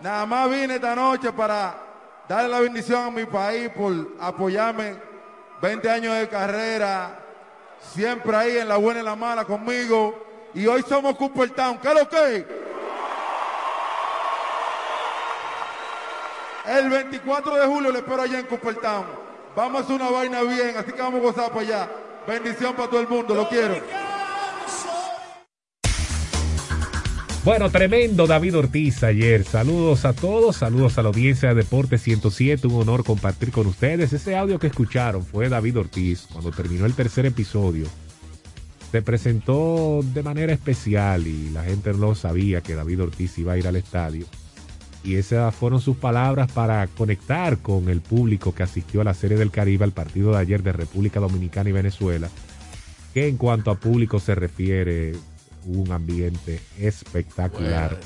Nada más vine esta noche para darle la bendición a mi país por apoyarme 20 años de carrera, siempre ahí en la buena y la mala conmigo. Y hoy somos Cooper Town. ¿Qué es lo que? El 24 de julio le espero allá en Cooper Town. Vamos a hacer una vaina bien, así que vamos a gozar para allá. Bendición para todo el mundo, lo quiero. Bueno, tremendo David Ortiz ayer. Saludos a todos, saludos a la audiencia de Deporte 107. Un honor compartir con ustedes. Ese audio que escucharon fue David Ortiz cuando terminó el tercer episodio. Se presentó de manera especial y la gente no sabía que David Ortiz iba a ir al estadio. Y esas fueron sus palabras para conectar con el público que asistió a la Serie del Caribe al partido de ayer de República Dominicana y Venezuela. Que en cuanto a público se refiere, un ambiente espectacular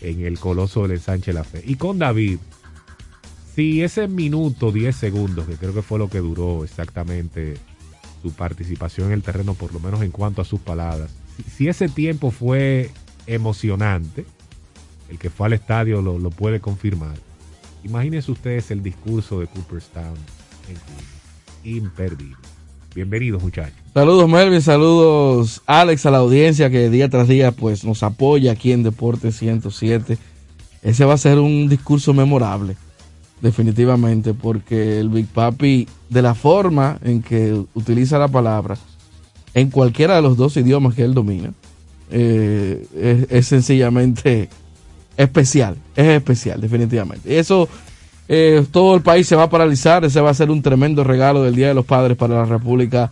en el Coloso del Ensanche La Fe. Y con David, si ese minuto, 10 segundos, que creo que fue lo que duró exactamente su participación en el terreno, por lo menos en cuanto a sus palabras, si, si ese tiempo fue emocionante, el que fue al estadio lo, lo puede confirmar. Imagínense ustedes el discurso de Cooperstown en junio. Imperdible. Bienvenidos muchachos. Saludos Melvin, saludos Alex a la audiencia que día tras día pues nos apoya aquí en Deporte 107. Ese va a ser un discurso memorable, definitivamente, porque el Big Papi, de la forma en que utiliza la palabra, en cualquiera de los dos idiomas que él domina, eh, es, es, sencillamente especial, es especial, definitivamente. Eso, eh, todo el país se va a paralizar, ese va a ser un tremendo regalo del Día de los Padres para la República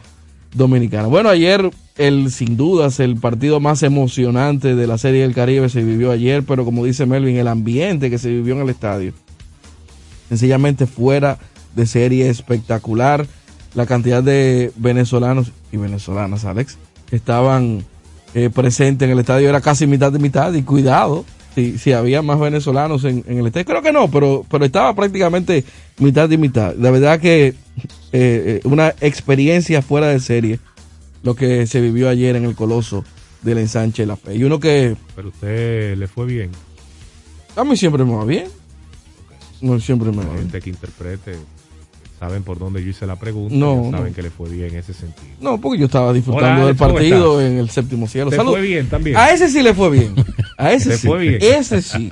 Dominicana. Bueno, ayer, el, sin dudas, el partido más emocionante de la Serie del Caribe se vivió ayer, pero como dice Melvin, el ambiente que se vivió en el estadio, sencillamente fuera de serie espectacular. La cantidad de venezolanos y venezolanas, Alex, estaban eh, presentes en el estadio era casi mitad de mitad. Y cuidado, si, si había más venezolanos en, en, el estadio. Creo que no, pero, pero estaba prácticamente mitad y mitad. La verdad que eh, una experiencia fuera de serie lo que se vivió ayer en el Coloso del ensanche La Fe. Y uno que... Pero usted le fue bien. A mí siempre me va bien. No, siempre me va bien. gente que interprete saben por dónde yo hice la pregunta, no, saben no. que le fue bien en ese sentido. No, porque yo estaba disfrutando Hola, del partido en el séptimo cielo. ¿Te Salud. fue bien también? A ese sí le fue bien. A ese ¿Te sí. fue bien? Ese sí.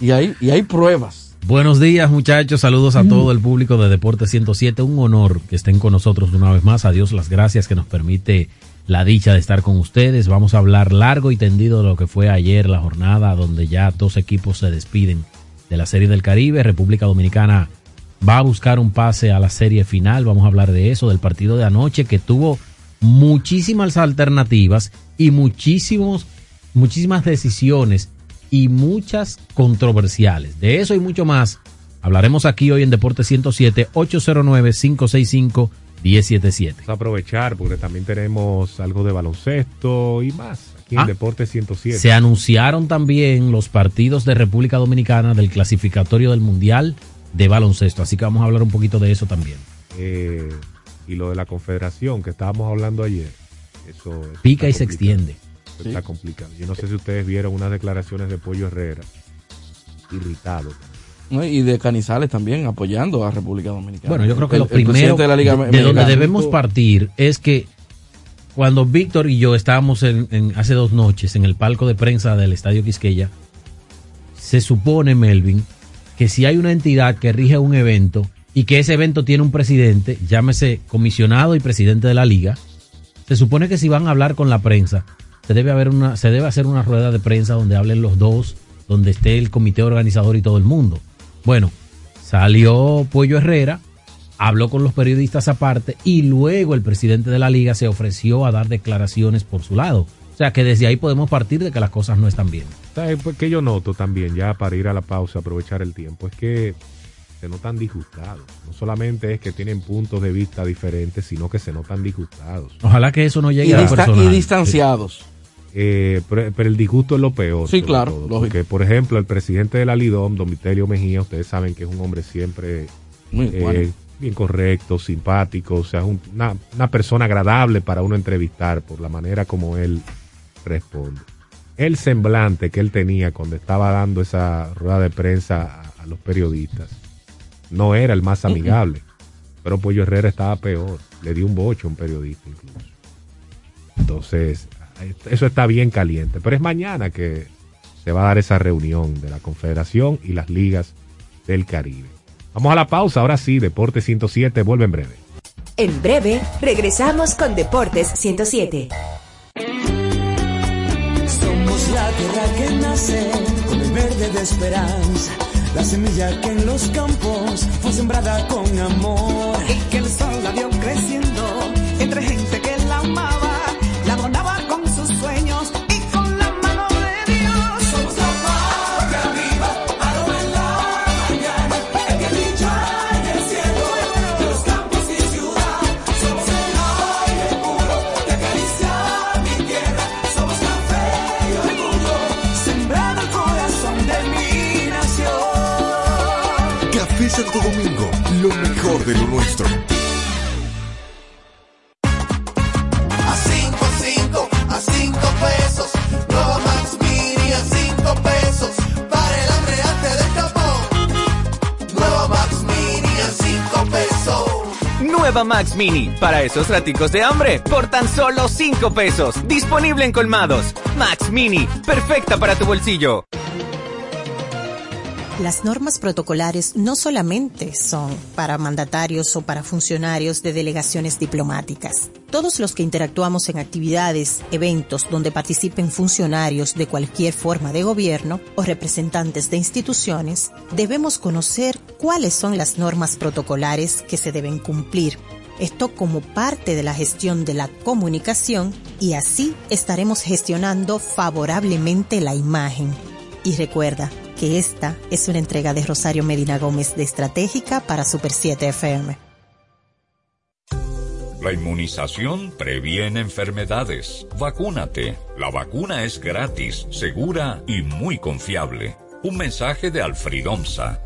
Y hay, y hay pruebas. Buenos días, muchachos. Saludos a todo el público de Deporte 107. Un honor que estén con nosotros una vez más. A Dios las gracias que nos permite la dicha de estar con ustedes. Vamos a hablar largo y tendido de lo que fue ayer la jornada donde ya dos equipos se despiden de la Serie del Caribe. República Dominicana va a buscar un pase a la serie final. Vamos a hablar de eso, del partido de anoche que tuvo muchísimas alternativas y muchísimos, muchísimas decisiones y muchas controversiales. De eso y mucho más hablaremos aquí hoy en Deporte 107 809-565-1077. Vamos a aprovechar porque también tenemos algo de baloncesto y más aquí en Ah, Deporte 107. Se anunciaron también los partidos de República Dominicana del clasificatorio del Mundial de baloncesto, así que vamos a hablar un poquito de eso también. Eh, y lo de la confederación que estábamos hablando ayer. Eso, eso Pica y se extiende. Eso Está complicado. Yo no sé si ustedes vieron unas declaraciones de Pollo Herrera. Irritado. ¿no? Y de Canizales también apoyando a República Dominicana. Bueno, yo creo que El- lo primero de, la Liga de, donde debemos partir es que cuando Víctor y yo estábamos en, en- hace dos noches en el palco de prensa del Estadio Quisqueya, se supone, Melvin, que si hay una entidad que rige un evento y que ese evento tiene un presidente, llámese comisionado y presidente de la liga, se supone que si van a hablar con la prensa, se debe, haber una, se debe hacer una rueda de prensa donde hablen los dos, donde esté el comité organizador y todo el mundo. Bueno, salió Pollo Herrera, habló con los periodistas aparte y luego el presidente de la liga se ofreció a dar declaraciones por su lado. O sea que desde ahí podemos partir de que las cosas no están bien. ¿Sabes por qué yo noto también, ya para ir a la pausa, aprovechar el tiempo? Es que se notan disgustados. No solamente es que tienen puntos de vista diferentes, sino que se notan disgustados. Ojalá que eso no llegue y, a dista- personal. y distanciados. Eh, pero, pero el disgusto es lo peor. Sí, claro, todo, lógico. porque, por ejemplo, el presidente de la Lidom, Don Vitelio Mejía, ustedes saben que es un hombre siempre Muy eh, bueno. bien correcto, simpático, o sea, es un- una, una persona agradable para uno entrevistar por la manera como él responde. el semblante que él tenía cuando estaba dando esa rueda de prensa a, a los periodistas no era el más amigable. Pero Pollo Herrera estaba peor. Le dio un bocho a un periodista incluso. Entonces, eso está bien caliente. Pero es mañana que se va a dar esa reunión de la Confederación y las ligas del Caribe. Vamos a la pausa. Ahora sí, Deporte 107 vuelve en breve. En breve, regresamos con Deportes 107. La tierra que nace con el verde de esperanza. La semilla que en los campos fue sembrada con amor. Y que el sol la vio creciendo Santo Domingo, lo mejor de lo nuestro. A 5, 5, a 5 pesos. Nueva Max Mini a 5 pesos. Para el hambre arte del Japón. Nueva Max Mini a 5 pesos. Nueva Max Mini, para esos raticos de hambre, por tan solo 5 pesos. Disponible en colmados. Max Mini, perfecta para tu bolsillo. Las normas protocolares no solamente son para mandatarios o para funcionarios de delegaciones diplomáticas. Todos los que interactuamos en actividades, eventos donde participen funcionarios de cualquier forma de gobierno o representantes de instituciones, debemos conocer cuáles son las normas protocolares que se deben cumplir. Esto como parte de la gestión de la comunicación y así estaremos gestionando favorablemente la imagen. Y recuerda, que esta es una entrega de Rosario Medina Gómez de Estratégica para Super 7 FM. La inmunización previene enfermedades. Vacúnate. La vacuna es gratis, segura y muy confiable. Un mensaje de Alfredomsa.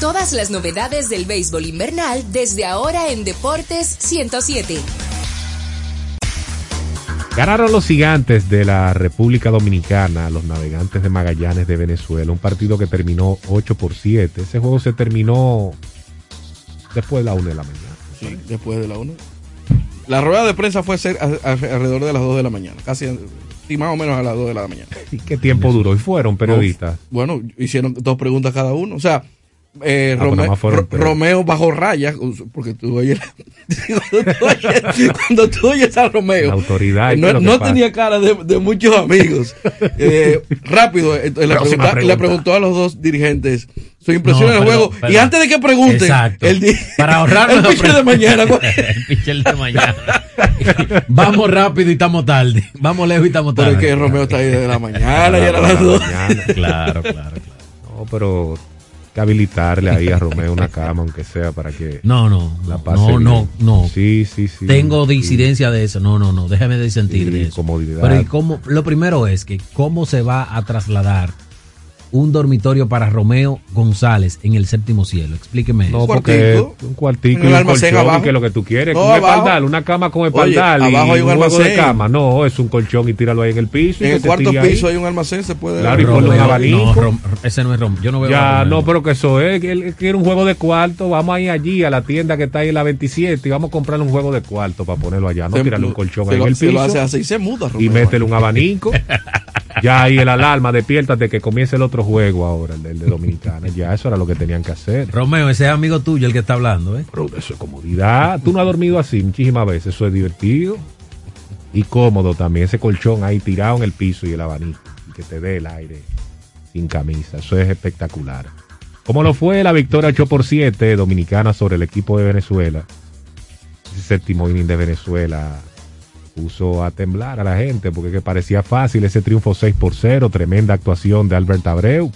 Todas las novedades del béisbol invernal desde ahora en Deportes 107. Ganaron los gigantes de la República Dominicana, los navegantes de Magallanes de Venezuela, un partido que terminó 8 por 7. Ese juego se terminó después de la 1 de la mañana. Sí, después de la 1. La rueda de prensa fue ser a- a- alrededor de las 2 de la mañana, casi más o menos a las 2 de la mañana. ¿Y qué tiempo duró? ¿Y fueron periodistas? Bueno, hicieron dos preguntas cada uno. O sea, eh, Ah, Rome- fueron. Romeo bajo rayas, porque tú oyes, cuando, tú oyes cuando tú oyes a Romeo, La autoridad. eh, ¿qué no, no tenía cara de, de muchos amigos. Eh, rápido, eh, le, pregunta- le preguntó a los dos dirigentes su impresión No, del perdón, juego. Y antes de que pregunten, Exacto. el Para ahorrarnos el la pitcher de mañana. el pitcher de mañana. Vamos rápido y estamos tarde. Vamos lejos y estamos Pero tarde. es que Romeo está ahí desde la mañana y era las dos. Mañana. Claro, claro, claro. No, pero que habilitarle ahí a Romeo una cama, aunque sea, para que No, no. la pase No, bien. no, no. Sí, sí, sí. Tengo Sí. disidencia de eso. No, no, no. Déjame disentir Sí, de eso. comodidad. Pero ¿y cómo? Lo primero es que cómo se va a trasladar un dormitorio para Romeo González en el séptimo cielo. Explíqueme No, eso. porque un cuartico y el un almacén colchón, abajo. que lo que tú quieres. No, un abajo. espaldar, una cama con Oye, espaldar y abajo hay un un de almacén. cama. No, es un colchón y tíralo ahí en el piso. y En el cuarto ahí. piso hay un almacén, se puede. Claro, y ponle un Romeo, abanico. no, Rom- ese no es Romeo. Yo no veo a Ya, no, pero que eso es, que él quiere un juego de cuarto, vamos a ir allí a la tienda que está ahí en la 27 y vamos a comprarle un juego de cuarto para ponerlo allá, no Se- tirarle un colchón se ahí lo- en el se lo piso hace así, se muda, y Romeo. métele un abanico Ya ahí el alarma, despiértate que comience el otro juego ahora, el de, el de Dominicana. Ya eso era lo que tenían que hacer. Romeo, ese es amigo tuyo el que está hablando, ¿eh? Pero eso es comodidad. Tú no has dormido así muchísimas veces. Eso es divertido. Y cómodo también. Ese colchón ahí tirado en el piso y el abanico. Y que te dé el aire sin camisa. Eso es espectacular. Como lo fue la victoria 8 por 7 dominicana sobre el equipo de Venezuela. Ese séptimo inning de Venezuela puso a temblar a la gente porque que parecía fácil ese triunfo 6 por 0. Tremenda actuación de Albert Abreu.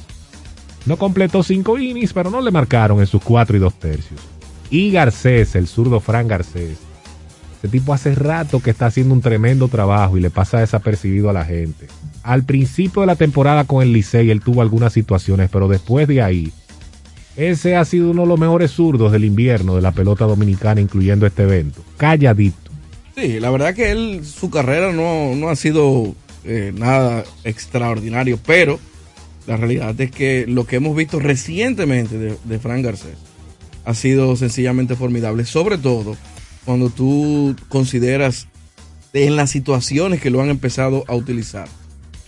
No completó cinco innings, pero no le marcaron en sus cuatro y dos tercios. Y Garcés, el zurdo Fran Garcés. Ese tipo hace rato que está haciendo un tremendo trabajo y le pasa desapercibido a la gente. Al principio de la temporada con el Licey él tuvo algunas situaciones, pero después de ahí, ese ha sido uno de los mejores zurdos del invierno de la pelota dominicana, incluyendo este evento. Calladito. Sí, la verdad que él, su carrera no, no ha sido eh, nada extraordinario, pero la realidad es que lo que hemos visto recientemente de, de Fran Garcés ha sido sencillamente formidable, sobre todo cuando tú consideras en las situaciones que lo han empezado a utilizar,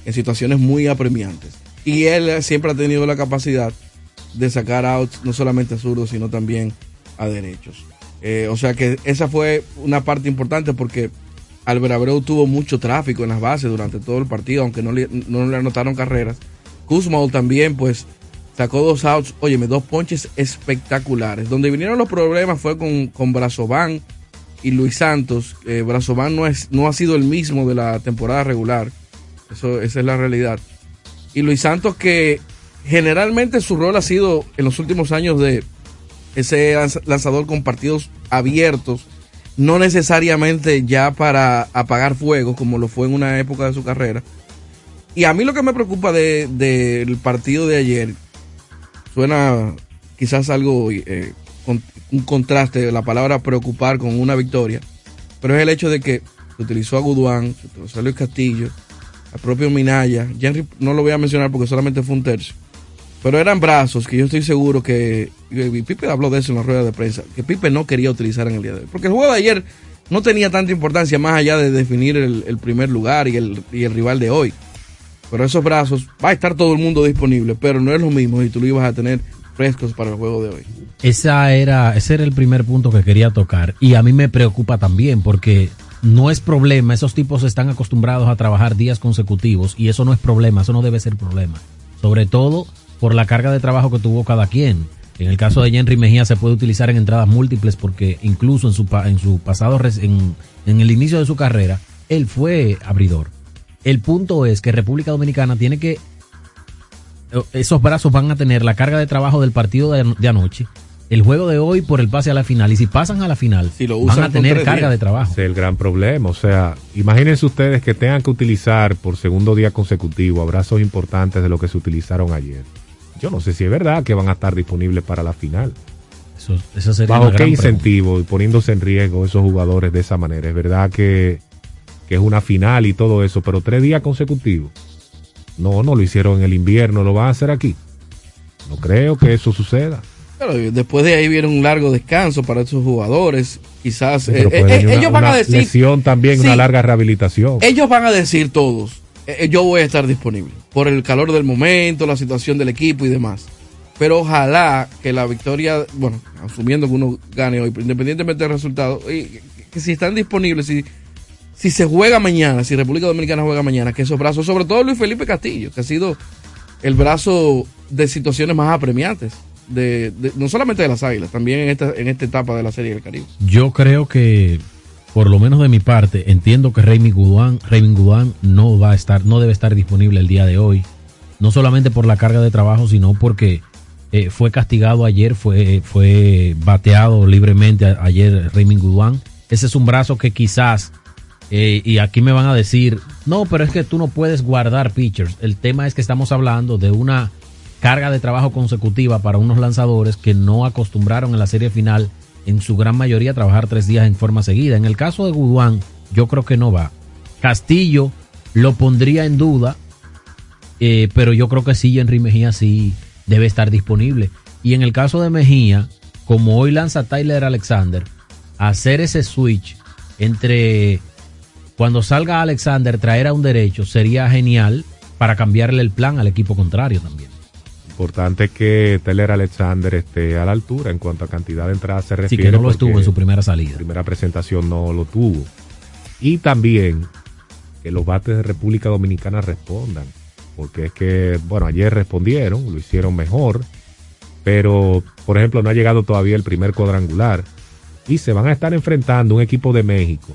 en situaciones muy apremiantes. Y él siempre ha tenido la capacidad de sacar outs no solamente a zurdos, sino también a derechos. Eh, o sea que esa fue una parte importante porque Albert Abreu tuvo mucho tráfico en las bases durante todo el partido, aunque no le, no le anotaron carreras. Kuzma también, pues, sacó dos outs, óyeme, dos ponches espectaculares. Donde vinieron los problemas fue con, con y Luis Santos. Eh, no, no ha sido el mismo de la temporada regular. Eso, esa es la realidad. Y Luis Santos que generalmente su rol ha sido en los últimos años de ese lanz- lanzador con partidos abiertos, no necesariamente ya para apagar fuego como lo fue en una época de su carrera. Y a mí lo que me preocupa de- del partido de ayer, suena quizás algo, eh, con, un contraste de la palabra preocupar con una victoria, pero es el hecho de que se utilizó a Guduán, a Luis Castillo, al propio Minaya, Henry no lo voy a mencionar porque solamente fue un tercio, pero eran brazos que yo estoy seguro que, y Pipe habló de eso en la rueda de prensa, que Pipe no quería utilizar en el día de hoy, porque el juego de ayer no tenía tanta importancia más allá de definir el, primer lugar y el, y el rival de hoy. Pero esos brazos, va a estar todo el mundo disponible, pero no es lo mismo si tú lo ibas a tener frescos para el juego de hoy. Esa era, ese era el primer punto que quería tocar. Y a mí me preocupa también porque no es problema. Esos tipos están acostumbrados a trabajar días consecutivos y eso no es problema, eso no debe ser problema. Sobre todo por la carga de trabajo que tuvo cada quien. En el caso de Henry Mejía se puede utilizar en entradas múltiples porque incluso en su, en su pasado, en, en el inicio de su carrera, él fue abridor. El punto es que República Dominicana tiene que esos brazos van a tener la carga de trabajo del partido de, de anoche, el juego de hoy por el pase a la final. Y si pasan a la final, van a tener carga de trabajo. Es el gran problema. O sea, imagínense ustedes que tengan que utilizar por segundo día consecutivo abrazos importantes de lo que se utilizaron ayer. Yo no sé si es verdad que van a estar disponibles para la final. Eso, eso sería ¿Bajo qué incentivo y poniéndose en riesgo esos jugadores de esa manera? Es verdad que, que es una final y todo eso, pero tres días consecutivos. No, no lo hicieron en el invierno, lo van a hacer aquí. No creo que eso suceda. Pero después de ahí viene un largo descanso para esos jugadores. Quizás eh, eh, una- ellos van a decir, lesión también, Sí. una larga rehabilitación. ellos van a decir todos, eh, yo voy a estar disponible por el calor del momento, la situación del equipo y demás. Pero ojalá que la victoria, bueno, asumiendo que uno gane hoy, independientemente del resultado, que, si están disponibles, si, si se juega mañana, si República Dominicana juega mañana, que esos brazos, sobre todo Luis Felipe Castillo, que ha sido el brazo de situaciones más apremiantes, de- no solamente de las Águilas, también en esta, en esta etapa de la Serie del Caribe. Yo creo que, por lo menos de mi parte, entiendo que Raymond Guduán, Raymond no va a estar, no debe estar disponible el día de hoy. No solamente por la carga de trabajo, sino porque eh, fue castigado ayer, fue, fue bateado libremente ayer Raymond Guduán. Ese es un brazo que quizás, eh, y aquí me van a decir, no, pero es que tú no puedes guardar pitchers. El tema es que estamos hablando de una carga de trabajo consecutiva para unos lanzadores que no acostumbraron en la serie final en su gran mayoría trabajar tres días en forma seguida. En el caso de Guduán, yo creo que no va. Castillo lo pondría en duda, eh, pero yo creo que sí, Henry Mejía sí debe estar disponible. Y en el caso de Mejía, como hoy lanza Tyler Alexander, hacer ese switch entre cuando salga Alexander traer a un derecho sería genial para cambiarle el plan al equipo contrario también. Importante que Teller Alexander esté a la altura en cuanto a cantidad de entradas se Sí, refiere. que no lo estuvo en su primera salida. primera presentación no lo tuvo. Y también que los bates de República Dominicana respondan. Porque es que, bueno, ayer respondieron, lo hicieron mejor. Pero, por ejemplo, no ha llegado todavía el primer cuadrangular. Y se van a estar enfrentando un equipo de México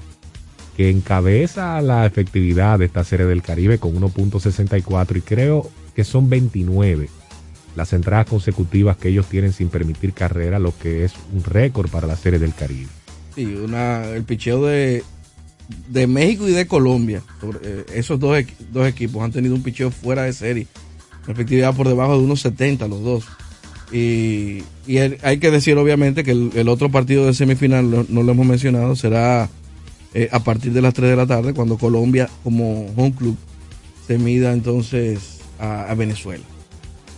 que encabeza la efectividad de esta serie del Caribe con 1.64 y creo que son 29 las entradas consecutivas que ellos tienen sin permitir carrera, lo que es un récord para la serie del Caribe. Sí, una, el picheo de, de México y de Colombia. Eh, esos dos, dos equipos han tenido un picheo fuera de serie. Efectividad por debajo de unos 70 los dos. Y, y hay que decir obviamente que el, otro partido de semifinal, no, no lo hemos mencionado, será eh, a partir de las 3 de la tarde cuando Colombia como home club se mida entonces a Venezuela.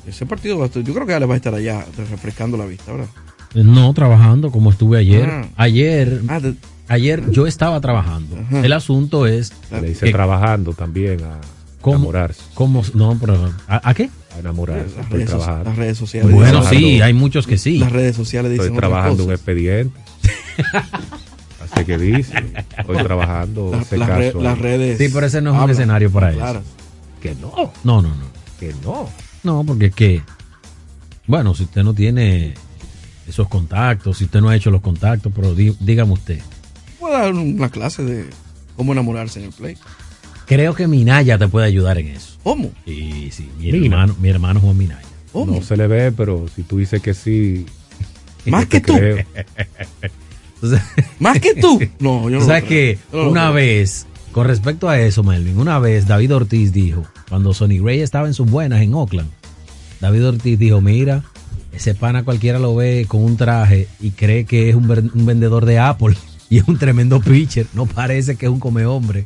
Ese partido va a estar- yo creo que Ale va a estar allá refrescando la vista, ¿verdad? No, trabajando como estuve ayer. Ah. Ayer, Ah, de- ayer yo estaba trabajando. Ajá. El asunto es Le dice que- trabajando también a ¿Cómo? enamorarse. cómo, no, pero ¿a, a qué? A enamorarse. Las redes, las redes sociales. Bueno, sí, hay muchos que sí. Las redes sociales dicen Estoy trabajando un expediente. Así que dice. Estoy trabajando. La- ese las re- redes. Sí, pero ese no es un escenario para eso. claras. Que no. No, no, no. Que no. No, porque es que, bueno, si usted no tiene esos contactos, si usted no ha hecho los contactos, pero dí- dígame usted. Voy a dar una clase de cómo enamorarse en el play. Creo que Minaya te puede ayudar en eso. ¿Cómo? Sí, sí, mi hermano, mi hermano Juan Minaya. ¿Cómo? No se le ve, pero si tú dices que sí. Más que tú. Más que tú. No, yo no. Lo que una vez, con respecto a eso, Melvin, una vez David Ortiz dijo, cuando Sonny Gray estaba en sus buenas en Oakland, David Ortiz dijo, mira, ese pana cualquiera lo ve con un traje y cree que es un, vendedor de Apple y es un tremendo pitcher, no parece que es un come hombre.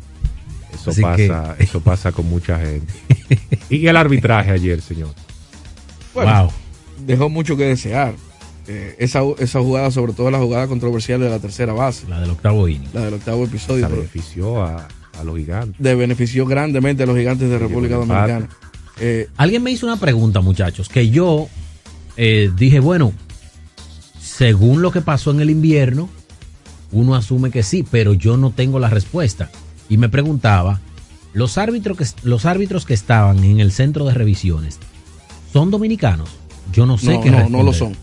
Eso Así pasa, eso pasa con mucha gente. Y el arbitraje ayer, señor. Bueno, wow. Dejó mucho que desear. Eh, esa, esa jugada, sobre todo la jugada controversial de la tercera base, La del octavo inning. la del octavo episodio, Se benefició a, a los gigantes. de benefició grandemente a los gigantes de Sí, República Dominicana. Eh, Alguien me hizo una pregunta, muchachos, que yo eh, dije, bueno, según lo que pasó en el invierno, uno asume que sí, pero yo no tengo la respuesta. Y me preguntaba, los árbitros que, los árbitros que estaban en el centro de revisiones, ¿son dominicanos? Yo no sé no, qué no, no lo son.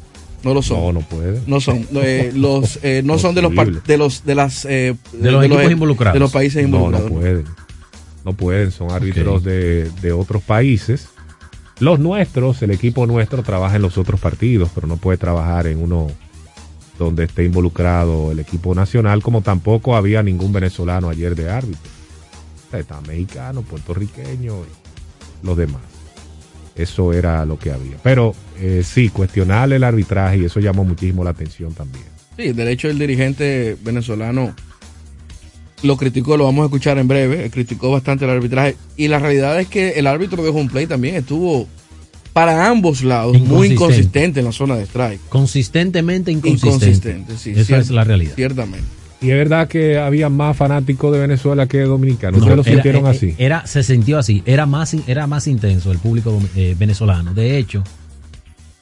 No lo son. No, no puede. No son. Eh, los, eh, no son de los, de los, de las, eh, De los involucrados. De los países No, no involucrados. pueden. No pueden, son árbitros de, de otros países. Los nuestros, el equipo nuestro trabaja en los otros partidos, pero no puede trabajar en uno donde esté involucrado el equipo nacional, como tampoco había ningún venezolano ayer de árbitro. Está mexicano, puertorriqueño y los demás. Eso era lo que había. Pero eh, sí, cuestionar el arbitraje y eso llamó muchísimo la atención también. Sí, de hecho el dirigente venezolano lo criticó, lo vamos a escuchar en breve, criticó bastante el arbitraje y la realidad es que el árbitro de home play también estuvo para ambos lados muy Inconsistente. en la zona de strike. Consistentemente inconsistente. Inconsistente, sí. Esa es la realidad. Ciertamente. Y es verdad que había más fanáticos de Venezuela que dominicanos. No, ¿Ustedes lo sintieron eh, así? Era, se sintió así. Era más, era más intenso el público eh, venezolano. De hecho,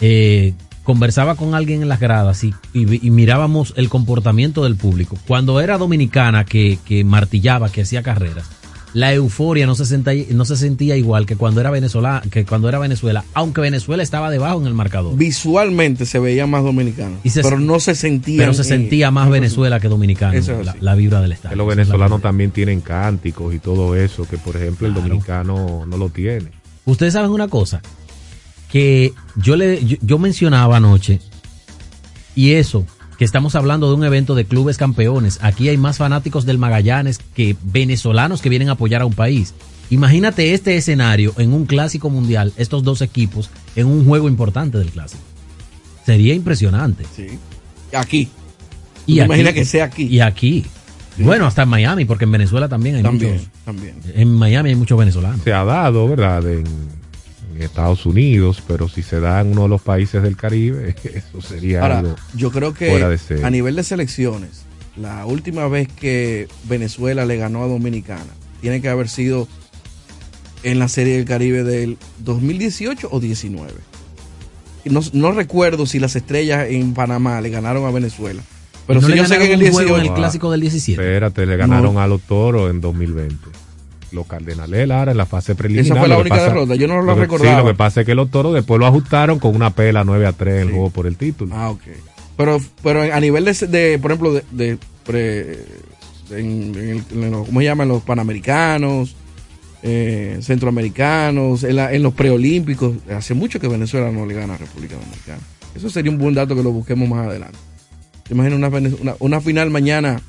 eh, conversaba con alguien en las gradas y, y vi- y mirábamos el comportamiento del público. Cuando era dominicana que, que martillaba, que hacía carreras, la euforia no se, sentía, no se sentía igual que cuando era Venezuela, que cuando era Venezuela, aunque Venezuela estaba debajo en el marcador. Visualmente se veía más dominicano, Y se- pero no se sentía. Pero se sentía más Venezuela que dominicano, es la, vibra del estadio. Que los es venezolanos también tienen cánticos y todo eso, que por ejemplo el dominicano no lo tiene. Ustedes saben una cosa, que yo le yo, yo mencionaba anoche, y eso, que estamos hablando de un evento de clubes campeones. Aquí hay más fanáticos del Magallanes que venezolanos que vienen a apoyar a un país. Imagínate este escenario en un clásico mundial, estos dos equipos en un juego importante del clásico. Sería impresionante. Sí. Aquí. Y ¿Te aquí- imaginas que sea aquí? Y aquí. Bueno, hasta en Miami, porque en Venezuela también hay También, muchos. también. En Miami hay muchos venezolanos. Se ha dado, ¿verdad? En, en Estados Unidos, pero si se da en uno de los países del Caribe, eso sería Ahora, algo yo creo que fuera de serie. a nivel de selecciones, la última vez que Venezuela le ganó a Dominicana tiene que haber sido en la Serie del Caribe del 2018 o 19. No, no recuerdo si las estrellas en Panamá le ganaron a Venezuela. Pero ¿No yo sé que en el ganaron un juego 18. en el clásico del 17? Espérate, le ganaron a los toros en 2020. Los Cardenales de Lara en la fase preliminar. Esa fue la única derrota, yo no lo lo recordaba. Sí, lo que pasa es que los toros después lo ajustaron con una pela 9 a 3 en el juego por el título. Ah, ok. Pero, pero a nivel de, de, por ejemplo, de, de pre- en, en el- en los- ¿cómo se llaman? Los panamericanos, eh, centroamericanos, en, la- en los preolímpicos. Hace mucho que Venezuela no le gana a República Dominicana. Eso sería un buen dato que lo busquemos más adelante. ¿Te imaginas una, una, una final mañana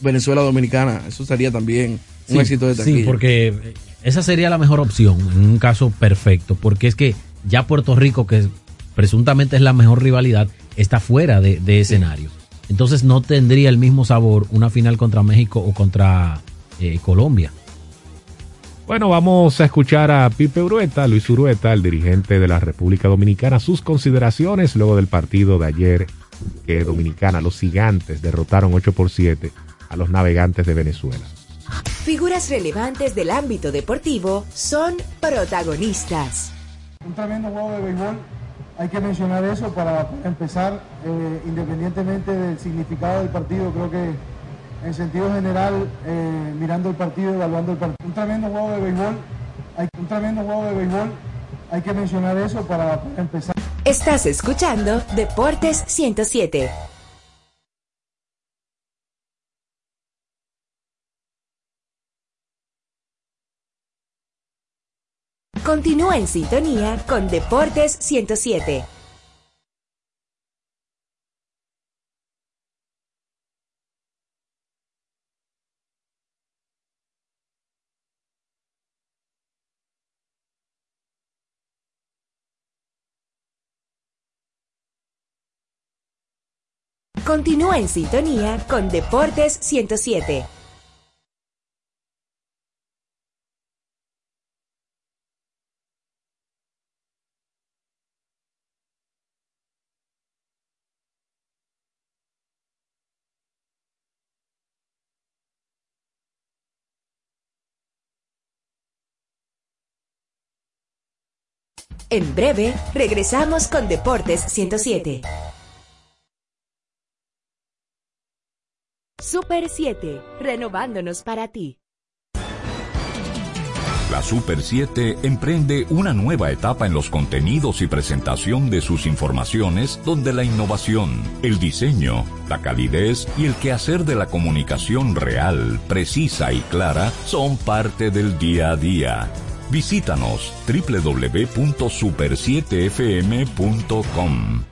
Venezuela-Dominicana? Eso sería también un Sí, éxito de taquilla. Sí, porque esa sería la mejor opción en un caso perfecto, porque es que ya Puerto Rico, que presuntamente es la mejor rivalidad, está fuera de, de escenario. Entonces no tendría el mismo sabor una final contra México o contra eh, Colombia. Bueno, vamos a escuchar a Pipe Urueta, Luis Urueta, el dirigente de la República Dominicana, sus consideraciones luego del partido de ayer que Dominicana, los gigantes, derrotaron 8 por 7 a los navegantes de Venezuela. Figuras relevantes del ámbito deportivo son protagonistas. Un tremendo juego de béisbol, hay que mencionar eso para empezar, eh, independientemente del significado del partido, creo que en sentido general, eh, mirando el partido, evaluando el partido. Un tremendo juego de béisbol, hay, un tremendo juego de béisbol, hay que mencionar eso para empezar. Estás escuchando Deportes 107. Continúa en sintonía con Deportes 107. Continúa en sintonía con Deportes 107. En breve, regresamos con Deportes 107. Super 7, renovándonos para ti. La Super 7 emprende una nueva etapa en los contenidos y presentación de sus informaciones donde la innovación, el diseño, la calidez y el quehacer de la comunicación real, precisa y clara son parte del día a día. Visítanos www.super7fm.com.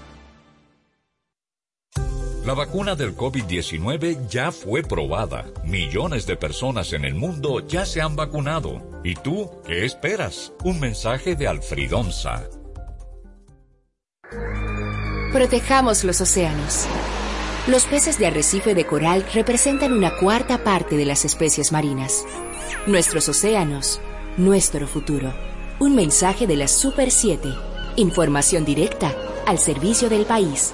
La vacuna del COVID-19 ya fue probada. Millones de personas en el mundo ya se han vacunado. ¿Y tú qué esperas? Un mensaje de Alfridonza. Protejamos los océanos. Los peces de arrecife de coral representan una cuarta parte de las especies marinas. Nuestros océanos, nuestro futuro. Un mensaje de la Super 7. Información directa al servicio del país.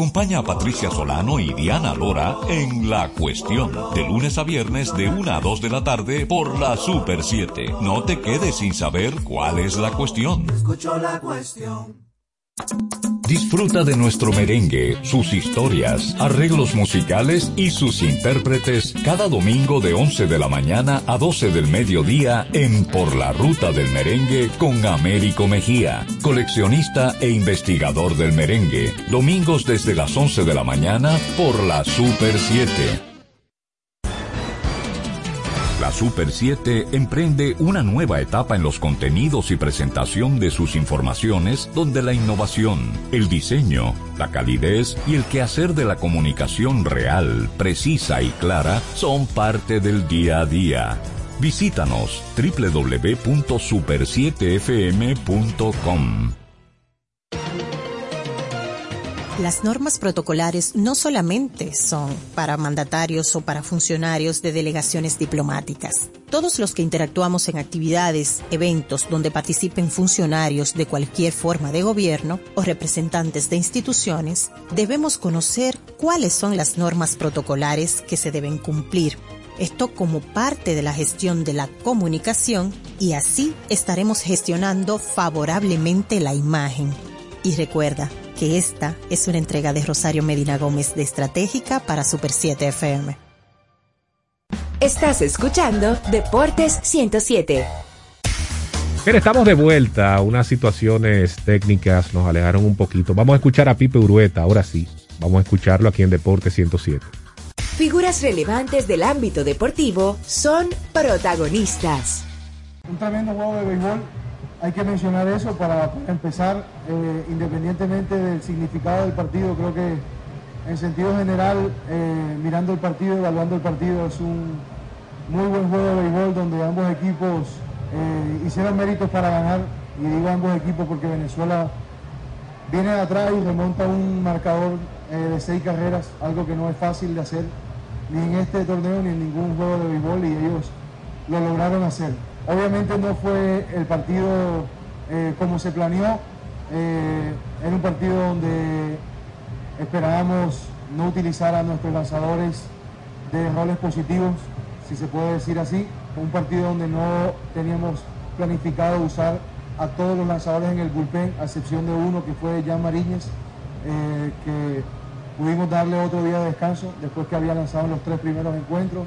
Acompaña a Patricia Solano y Diana Lora en La Cuestión, de lunes a viernes de 1 a 2 de la tarde por la Super 7. No te quedes sin saber cuál es la cuestión. Escucho la cuestión. Disfruta de nuestro merengue, sus historias, arreglos musicales y sus intérpretes cada domingo de 11 de la mañana a 12 del mediodía en Por la Ruta del Merengue con Américo Mejía, coleccionista e investigador del merengue. Domingos desde las 11 de la mañana por la Super 7. La Super 7 emprende una nueva etapa en los contenidos y presentación de sus informaciones donde la innovación, el diseño, la calidez y el quehacer de la comunicación real, precisa y clara son parte del día a día. Visítanos www.super7fm.com. Las normas protocolares no solamente son para mandatarios o para funcionarios de delegaciones diplomáticas. Todos los que interactuamos en actividades, eventos donde participen funcionarios de cualquier forma de gobierno o representantes de instituciones, debemos conocer cuáles son las normas protocolares que se deben cumplir. Esto como parte de la gestión de la comunicación y así estaremos gestionando favorablemente la imagen. Y recuerda, que esta es una entrega de Rosario Medina Gómez de Estratégica para Super 7 FM. Estás escuchando Deportes 107. Bien, estamos de vuelta. Unas situaciones técnicas nos alejaron un poquito. Vamos a escuchar a Pipe Urueta, ahora sí. Vamos a escucharlo aquí en Deportes 107. Figuras relevantes del ámbito deportivo son protagonistas. Un tremendo juego de béisbol hay que mencionar eso para, empezar, eh, independientemente del significado del partido, creo que en sentido general, eh, mirando el partido, evaluando el partido, es un muy buen juego de béisbol donde ambos equipos eh, hicieron méritos para ganar, y digo ambos equipos porque Venezuela viene de atrás y remonta un marcador de seis carreras, algo que no es fácil de hacer ni en este torneo ni en ningún juego de béisbol y ellos lo lograron hacer. Obviamente no fue el partido eh, como se planeó, eh, era un partido donde esperábamos no utilizar a nuestros lanzadores de roles positivos, si se puede decir así, un partido donde no teníamos planificado usar a todos los lanzadores en el bullpen, a excepción de uno que fue Jan Mariñez, eh, que pudimos darle otro día de descanso después que había lanzado los tres primeros encuentros.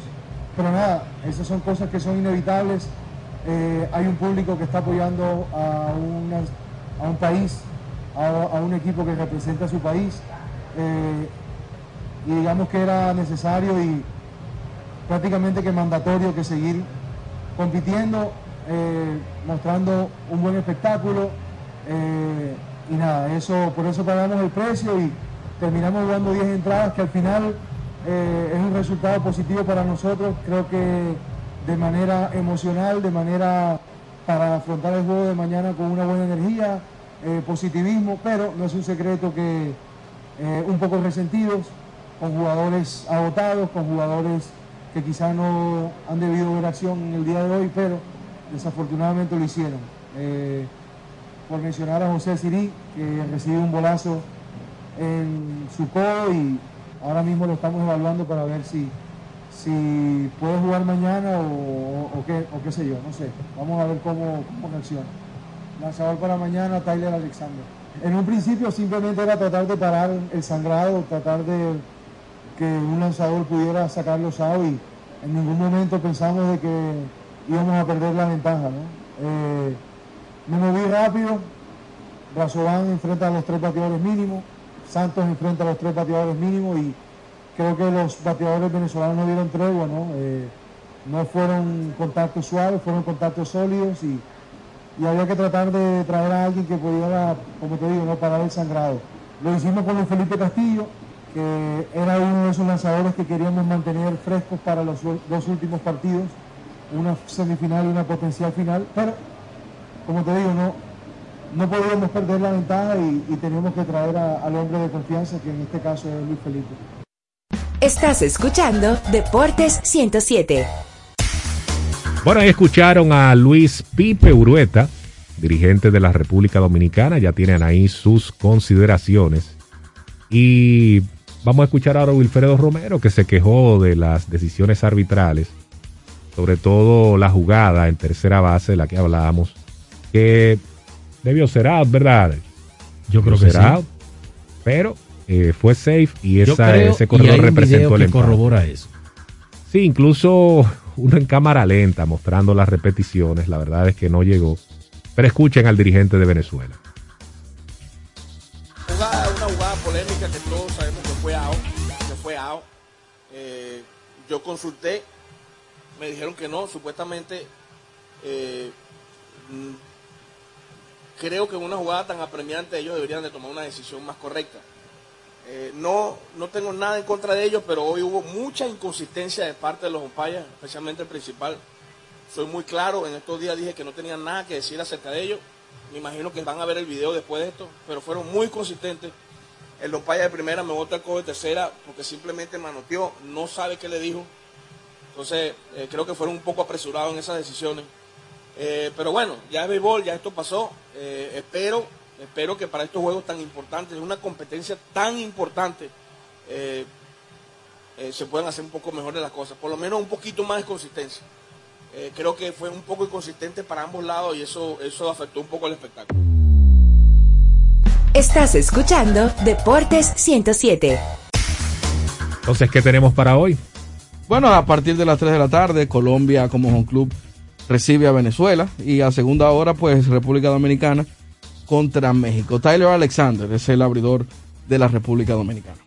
Pero nada, esas son cosas que son inevitables. Eh, hay un público que está apoyando a, un país, a, un equipo que representa a su país. eh, y digamos que era necesario y prácticamente que mandatorio que seguir compitiendo, eh, mostrando un buen espectáculo. y nada, eso, por eso pagamos el precio y terminamos jugando 10 entradas que al final es un resultado positivo para nosotros. Creo que de manera emocional, de manera para afrontar el juego de mañana con una buena energía, eh, positivismo, pero no es un secreto que eh, un poco resentidos, con jugadores agotados, con jugadores que quizá no han debido ver acción en el día de hoy, pero desafortunadamente lo hicieron. Eh, por mencionar a José Sirí, que recibe un bolazo en su codo y ahora mismo lo estamos evaluando para ver si, si puede jugar mañana o, qué, o qué sé yo, no sé. Vamos a ver cómo, cómo reacciona. Lanzador para mañana, Tyler Alexander. En un principio simplemente era tratar de parar el sangrado, tratar de que un lanzador pudiera sacar los y en ningún momento pensamos de que íbamos a perder la ventaja. ¿no? Eh, me moví rápido, Brazovan enfrenta a los tres bateadores mínimos, Santos enfrenta a los tres bateadores mínimos y creo que los bateadores venezolanos no dieron tregua, ¿no? Eh, no fueron contactos suaves, fueron contactos sólidos y, y había que tratar de traer a alguien que pudiera, como te digo, no parar el sangrado. Lo hicimos con Luis Felipe Castillo, que era uno de esos lanzadores que queríamos mantener frescos para los dos últimos partidos, una semifinal y una potencial final, pero como te digo, no, no podíamos perder la ventaja y, y teníamos que traer al hombre de confianza, que en este caso es Luis Felipe. Estás escuchando Deportes 107. Bueno, ahí escucharon a Luis Pipe Urueta, dirigente de la República Dominicana. Ya tienen ahí sus consideraciones. Y vamos a escuchar ahora a Wilfredo Romero, que se quejó de las decisiones arbitrales, sobre todo la jugada en tercera base de la que hablábamos, que debió ser out, ¿verdad? Yo creo Debió que ser sí. out, pero eh, fue safe y esa, creo, ese y corredor hay un representó video el que empate. corrobora eso. Sí, incluso uno en cámara lenta mostrando las repeticiones, la verdad es que no llegó. Pero escuchen al dirigente de Venezuela. jugada, una jugada polémica que todos sabemos que fue out, que fue out. Eh, yo consulté, me dijeron que no, supuestamente eh, mm, creo que en una jugada tan apremiante ellos deberían de tomar una decisión más correcta. Eh, no, no tengo nada en contra de ellos, pero hoy hubo mucha inconsistencia de parte de los umpires, especialmente el principal. Soy muy claro, en estos días dije que no tenía nada que decir acerca de ellos. Me imagino que van a ver el video después de esto, pero fueron muy consistentes. El umpire de primera me bota el codo de tercera porque simplemente manoteó, no sabe qué le dijo. Entonces, eh, creo que fueron un poco apresurados en esas decisiones. Eh, pero bueno, ya es béisbol, ya esto pasó. Espero, espero que para estos juegos tan importantes, una competencia tan importante, eh, eh, se puedan hacer un poco mejores las cosas. Por lo menos un poquito más de consistencia. Eh, creo que fue un poco inconsistente para ambos lados y eso, eso afectó un poco el espectáculo. Estás escuchando Deportes 107. Entonces, ¿qué tenemos para hoy? Bueno, a partir de las 3 de la tarde, Colombia como home club recibe a Venezuela y a segunda hora, pues República Dominicana contra México. Tyler Alexander es el abridor de la República Dominicana.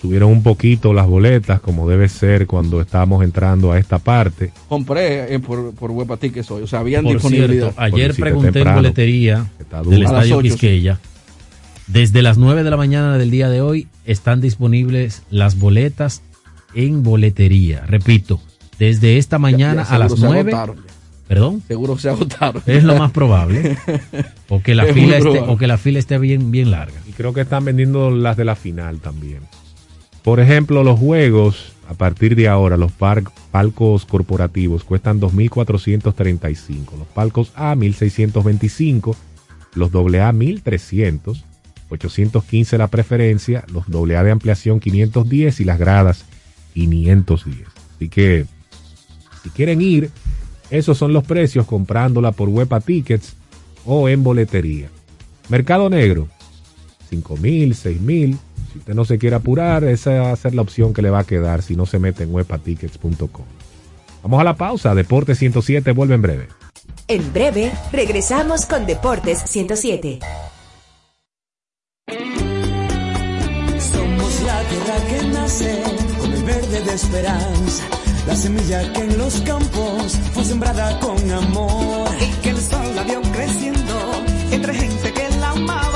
Subieron un poquito las boletas, como debe ser cuando estamos entrando a esta parte. Compré eh, por, por Huepa Tickets hoy, o sea, habían Por disponibilidad. cierto, ayer pregunté en boletería del A Estadio. Quisqueya. Desde las 9 de la mañana del día de hoy están disponibles las boletas en boletería. Repito, desde esta mañana ya a las seguro se 9. Perdón. Seguro se agotaron. Es lo más probable. O que la Es fila esté, o que la fila esté bien, bien larga. Y creo que están vendiendo las de la final también. Por ejemplo, los juegos, a partir de ahora, los par- palcos corporativos cuestan 2.435. Los palcos A, 1.625. Los AA, 1.300. 815 la preferencia. Los AA de ampliación, 510. Y las gradas, 510. Así que, si quieren ir, esos son los precios comprándola por Huepa Tickets o en boletería. Mercado Negro, 5 mil, 6 mil. Si usted no se quiere apurar, esa va a ser la opción que le va a quedar si no se mete en webatickets.com. Vamos a la pausa. Deporte 107 vuelve en breve. En breve, regresamos con Deportes 107. Somos la tierra que nace con el verde de esperanza, la semilla que en los campos fue sembrada con amor. Y que el sol la vio creciendo entre gente que la amaba,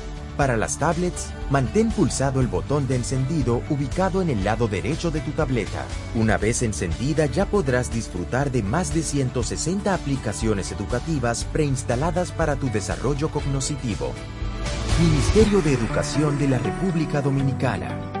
Para las tablets, mantén pulsado el botón de encendido ubicado en el lado derecho de tu tableta. Una vez encendida ya podrás disfrutar de más de 160 aplicaciones educativas preinstaladas para tu desarrollo cognoscitivo. Ministerio de Educación de la República Dominicana.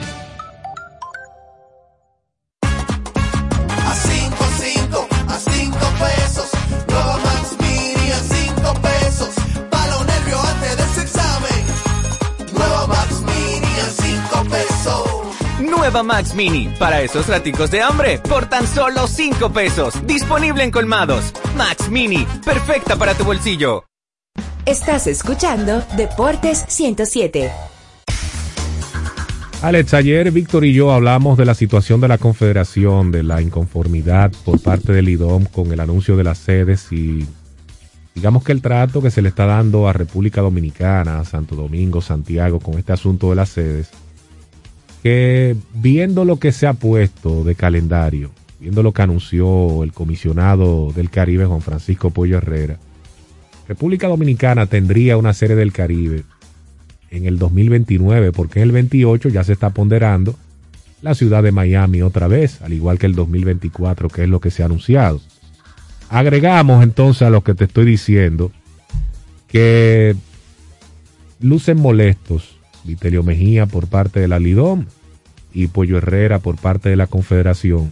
Nueva Max Mini, para esos raticos de hambre, por tan solo 5 pesos. Disponible en colmados. Max Mini, perfecta para tu bolsillo. Estás escuchando Deportes 107. Alex, ayer Víctor y yo hablamos de la situación de la Confederación, de la inconformidad por parte del IDOM con el anuncio de las sedes y digamos que el trato que se le está dando a República Dominicana, Santo Domingo, Santiago con este asunto de las sedes, que viendo lo que se ha puesto de calendario, viendo lo que anunció el comisionado del Caribe, Juan Francisco Pollo Herrera, República Dominicana tendría una serie del Caribe en el 2029, porque en el 28 ya se está ponderando la ciudad de Miami otra vez, al igual que el 2024, que es lo que se ha anunciado. Agregamos entonces a lo que te estoy diciendo que lucen molestos Vitelio Mejía por parte de la Lidom y Pollo Herrera por parte de la Confederación,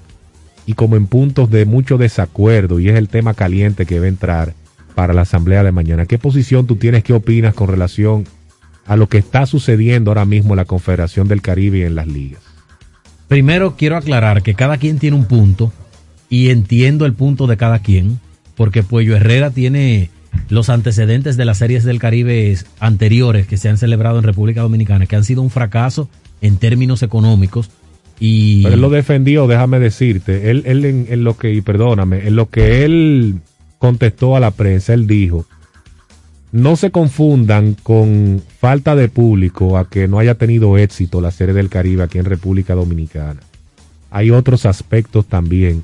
y como en puntos de mucho desacuerdo, y es el tema caliente que va a entrar para la asamblea de mañana. ¿Qué posición tú tienes, qué opinas con relación a lo que está sucediendo ahora mismo en la Confederación del Caribe y en las ligas? Primero quiero aclarar que cada quien tiene un punto y entiendo el punto de cada quien, porque Puello Herrera tiene los antecedentes de las series del Caribe anteriores que se han celebrado en República Dominicana, que han sido un fracaso en términos económicos. Y Pero él lo defendió, déjame decirte, él, él en, lo que, y perdóname, en lo que él contestó a la prensa, él dijo, no se confundan con falta de público a que no haya tenido éxito la serie del Caribe aquí en República Dominicana. Hay otros aspectos también.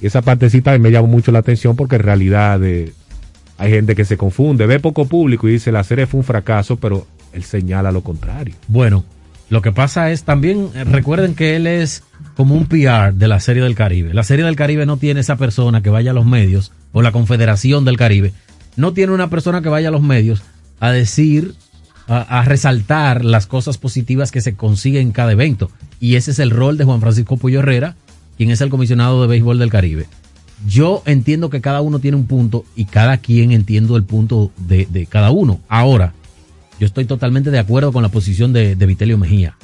Y esa partecita me llamó mucho la atención porque en realidad eh, hay gente que se confunde, ve poco público y dice la serie fue un fracaso, pero él señala lo contrario. Bueno, lo que pasa es también, eh, recuerden que él es como un PR de la Serie del Caribe. La Serie del Caribe no tiene esa persona que vaya a los medios, o la Confederación del Caribe, no tiene una persona que vaya a los medios a decir, a, a resaltar las cosas positivas que se consiguen en cada evento. Y ese es el rol de Juan Francisco Puyo Herrera, quien es el comisionado de béisbol del Caribe. Yo entiendo que cada uno tiene un punto y cada quien entiendo el punto de, cada uno. Ahora, yo estoy totalmente de acuerdo con la posición de, de Vitelio Mejía.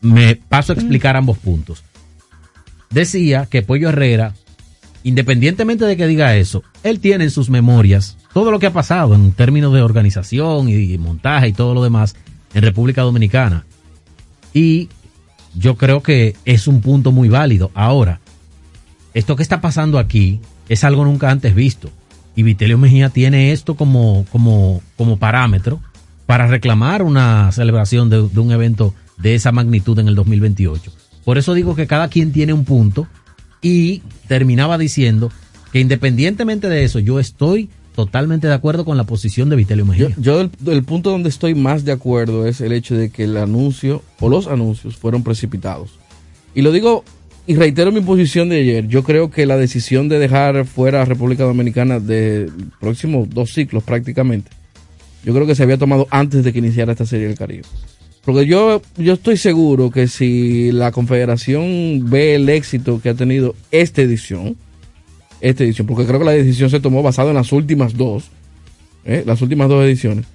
Me paso a explicar ambos puntos. Decía que Pollo Herrera, independientemente de que diga eso, él tiene en sus memorias todo lo que ha pasado en términos de organización y montaje y todo lo demás en República Dominicana. Y yo creo que es un punto muy válido. Ahora, esto que está pasando aquí es algo nunca antes visto. Y Vitelio Mejía tiene esto como, como, como parámetro para reclamar una celebración de, de, un evento de esa magnitud en el 2028. Por eso digo que cada quien tiene un punto y terminaba diciendo que independientemente de eso, yo estoy totalmente de acuerdo con la posición de Vitelio Mejía. Yo, yo el, el, punto donde estoy más de acuerdo es el hecho de que el anuncio o los anuncios fueron precipitados. Y lo digo y reitero mi posición de ayer. Yo creo que la decisión de dejar fuera a República Dominicana de próximos dos ciclos prácticamente, yo creo que se había tomado antes de que iniciara esta serie del Caribe. Porque yo, yo estoy seguro que si la Confederación ve el éxito que ha tenido esta edición, esta edición, porque creo que la decisión se tomó basada en las últimas dos, eh, las últimas dos ediciones,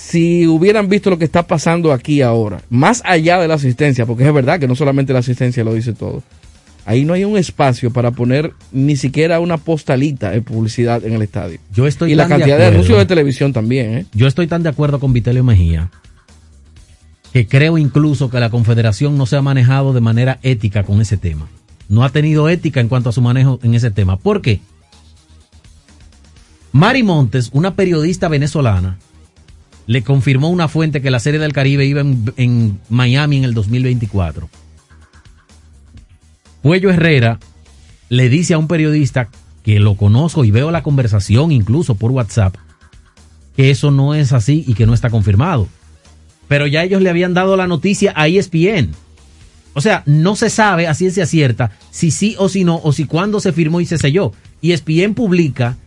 si hubieran visto lo que está pasando aquí ahora, más allá de la asistencia, porque es verdad que no solamente la asistencia lo dice todo, ahí no hay un espacio para poner ni siquiera una postalita de publicidad en el estadio. Yo estoy y la de cantidad de, acuerdo. anuncios de televisión también. ¿eh? Yo estoy tan de acuerdo con Vitelio Mejía que creo incluso que la Confederación no se ha manejado de manera ética con ese tema. No ha tenido ética en cuanto a su manejo en ese tema. ¿Por qué? Mari Montes, una periodista venezolana, le confirmó una fuente que la Serie del Caribe iba en, Miami en el 2024. Puello Herrera le dice a un periodista que lo conozco y veo la conversación incluso por WhatsApp, que eso no es así y que no está confirmado. Pero ya ellos le habían dado la noticia a ESPN. O sea, no se sabe a ciencia cierta si sí o si no, o si cuándo se firmó y se selló. Y E ESPN publica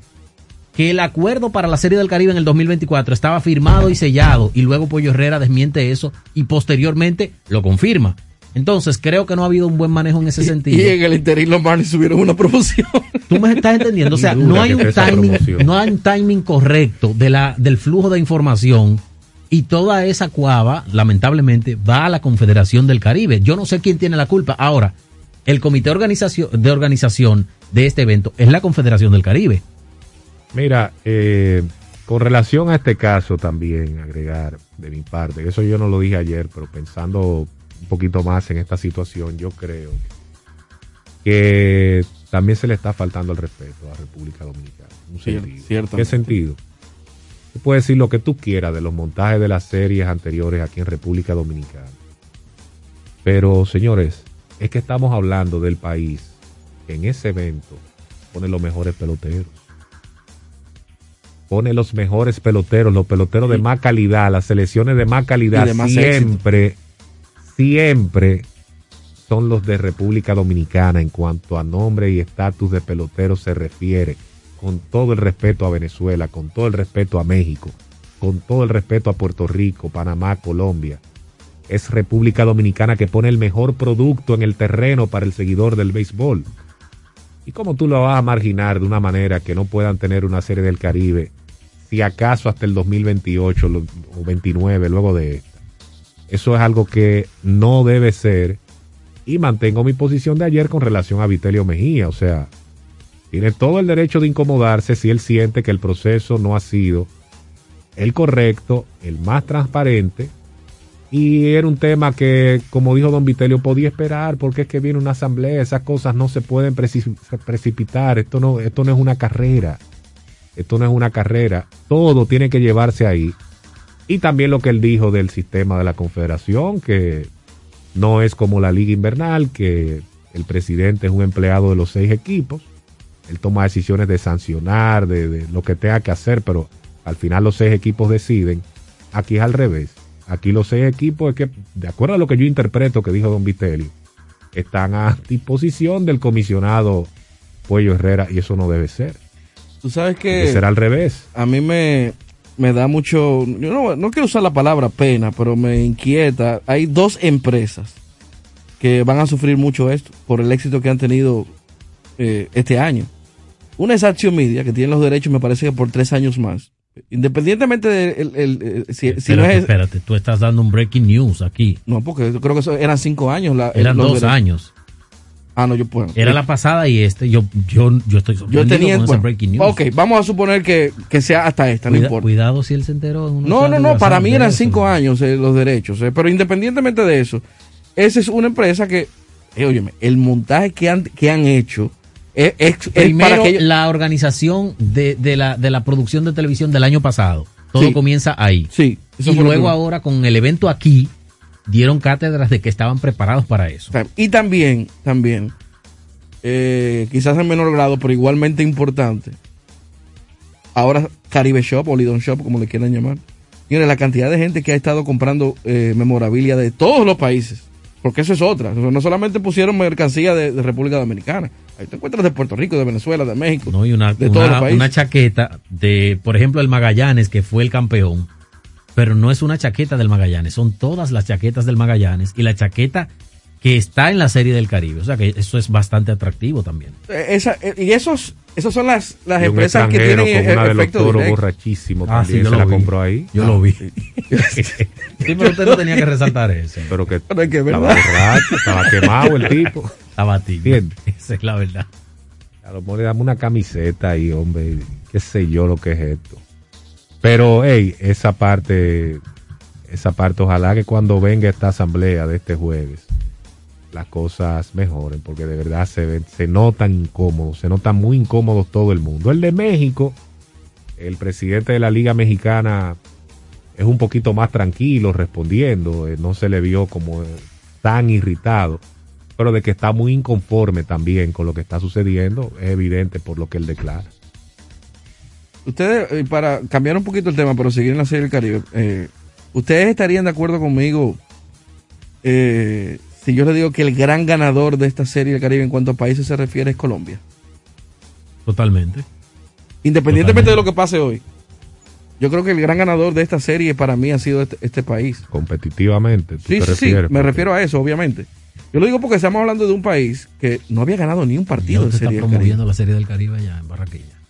que el acuerdo para la Serie del Caribe en el 2024 estaba firmado y sellado y luego Pollo Herrera desmiente eso y posteriormente lo confirma. Entonces creo que no ha habido un buen manejo en ese sentido. Y en el interín los Marlins subieron una promoción. Tú me estás entendiendo, o sea, no hay un timing, promoción. no hay un timing correcto de la, del flujo de información y toda esa cuava, lamentablemente, va a la Confederación del Caribe. Yo no sé quién tiene la culpa. Ahora, el comité organización, de organización de este evento es la Confederación del Caribe. Mira, eh, con relación a este caso también, agregar de mi parte, eso yo no lo dije ayer, pero pensando un poquito más en esta situación, yo creo que también se le está faltando el respeto a la República Dominicana. Un sentido. ciertamente. ¿Qué sentido? Tú puedes decir lo que tú quieras de los montajes de las series anteriores aquí en República Dominicana. Pero, señores, es que estamos hablando del país que en ese evento pone los mejores peloteros. Pone los mejores peloteros, los peloteros de más calidad, las selecciones de más calidad, Y de más siempre, siempre son los de República Dominicana en cuanto a nombre y estatus de pelotero se refiere, con todo el respeto a Venezuela, con todo el respeto a México, con todo el respeto a Puerto Rico, Panamá, Colombia. Es República Dominicana que pone el mejor producto en el terreno para el seguidor del béisbol. ¿Y cómo tú lo vas a marginar de una manera que no puedan tener una serie del Caribe, si acaso hasta el 2028 lo- o 29 luego de esta? Eso es algo que no debe ser. Y mantengo mi posición de ayer con relación a Vitelio Mejía. O sea, tiene todo el derecho de incomodarse si él siente que el proceso no ha sido el correcto, el más transparente. Y era un tema que, como dijo don Vitelio, podía esperar porque es que viene una asamblea, esas cosas no se pueden preci- precipitar, esto no, esto no es una carrera, esto no es una carrera, todo tiene que llevarse ahí. Y también lo que él dijo del sistema de la confederación, que no es como la liga invernal, que el presidente es un empleado de los seis equipos, él toma decisiones de sancionar, de, lo que tenga que hacer, pero al final los seis equipos deciden. Aquí es al revés. Aquí los seis equipos, es que, de acuerdo a lo que yo interpreto que dijo Don Vitelio, están a disposición del comisionado Puello Herrera y eso no debe ser. Tú sabes que ser al revés. a mí me, me da mucho, yo no, no quiero usar la palabra pena, pero me inquieta. Hay dos empresas que van a sufrir mucho esto por el éxito que han tenido eh, este año. Una es Action Media, que tiene los derechos, me parece que por tres años más. Independientemente de el, el- el- si, si no espérate, es... espérate, tú estás dando un breaking news aquí. No, porque yo creo que eso eran cinco años. La, Eran dos derechos. años. Ah, no, yo puedo. Era la pasada y este, yo, yo, yo estoy Yo sorprendido tenía... con breaking news. ok, vamos a suponer que, que sea hasta esta, no importa. Cuidado si él se enteró. en No, no, no, para mí eran cinco años eh, los derechos. eh, pero independientemente de eso, esa es una empresa que, eh, óyeme, el montaje que han, que han hecho es, es- es Primero, para que ellos- la organización de, de la, de la producción de televisión del año pasado. Todo Sí. comienza ahí. Sí, eso y luego ahora con el evento aquí, dieron cátedras de que estaban preparados para eso. Y también, también, eh, quizás en menor grado, pero igualmente importante, ahora Caribe Shop o Lidon Shop, como le quieran llamar. Mire, la cantidad de gente que ha estado comprando eh, memorabilia de todos los países, porque eso es otra. O sea, no solamente pusieron mercancía de, de República Dominicana, ahí te encuentras de Puerto Rico, de Venezuela, de México, ¿no? Y una, de todos los una, países. una chaqueta de, por ejemplo, el Magallanes, que fue el campeón. Pero no es una chaqueta del Magallanes, son todas las chaquetas del Magallanes y la chaqueta que está en la serie del Caribe. O sea que eso es bastante atractivo también. Eh, esa, eh, y esos, esas son las, las Y empresas que tienen con una de los toros borrachísimo Ah, sí, también yo se lo la vi. compró ahí. Yo lo vi. Sí, pero usted no tenía que resaltar eso. Pero que, Pero es que es estaba borracho, estaba quemado el tipo. Estaba tibio. Esa es la verdad. A lo mejor le damos una camiseta ahí, hombre, qué sé yo lo que es esto. Pero, hey, esa parte, esa parte, ojalá que cuando venga esta asamblea de este jueves, las cosas mejoren, porque de verdad se, se notan incómodos, se notan muy incómodos todo el mundo. El de México, el presidente de la Liga Mexicana es un poquito más tranquilo respondiendo, eh, no se le vio como eh, tan irritado, pero de que está muy inconforme también con lo que está sucediendo, es evidente por lo que él declara. Ustedes, eh, para cambiar un poquito el tema, pero seguir en la serie del Caribe, eh, ¿ustedes estarían de acuerdo conmigo eh, si yo les digo que el gran ganador de esta serie del Caribe en cuanto a países se refiere es Colombia? Totalmente. Independientemente de lo que pase hoy. Yo creo que el gran ganador de esta serie para mí ha sido este, este país. Competitivamente, ¿tú Sí, te sí, me refiero a eso, obviamente. Yo lo digo porque estamos hablando de un país que no había ganado ni un partido de usted está serie del Caribe. promoviendo la serie del Caribe allá en Barranquilla.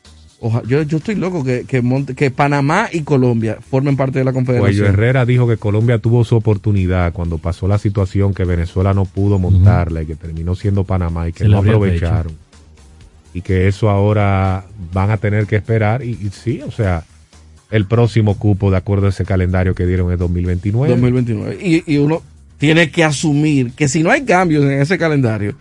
Oja- yo, yo estoy loco que, que, Monte- que Panamá y Colombia formen parte de la Cuello confederación. Herrera dijo que Colombia tuvo su oportunidad cuando pasó la situación que Venezuela no pudo montarla y que terminó siendo Panamá y que Se no aprovecharon. Y que eso ahora van a tener que esperar. Y, y sí, o sea, el próximo cupo, de acuerdo a ese calendario que dieron, es 2029. 2029. Y, y uno tiene que asumir que si no hay cambios en ese calendario,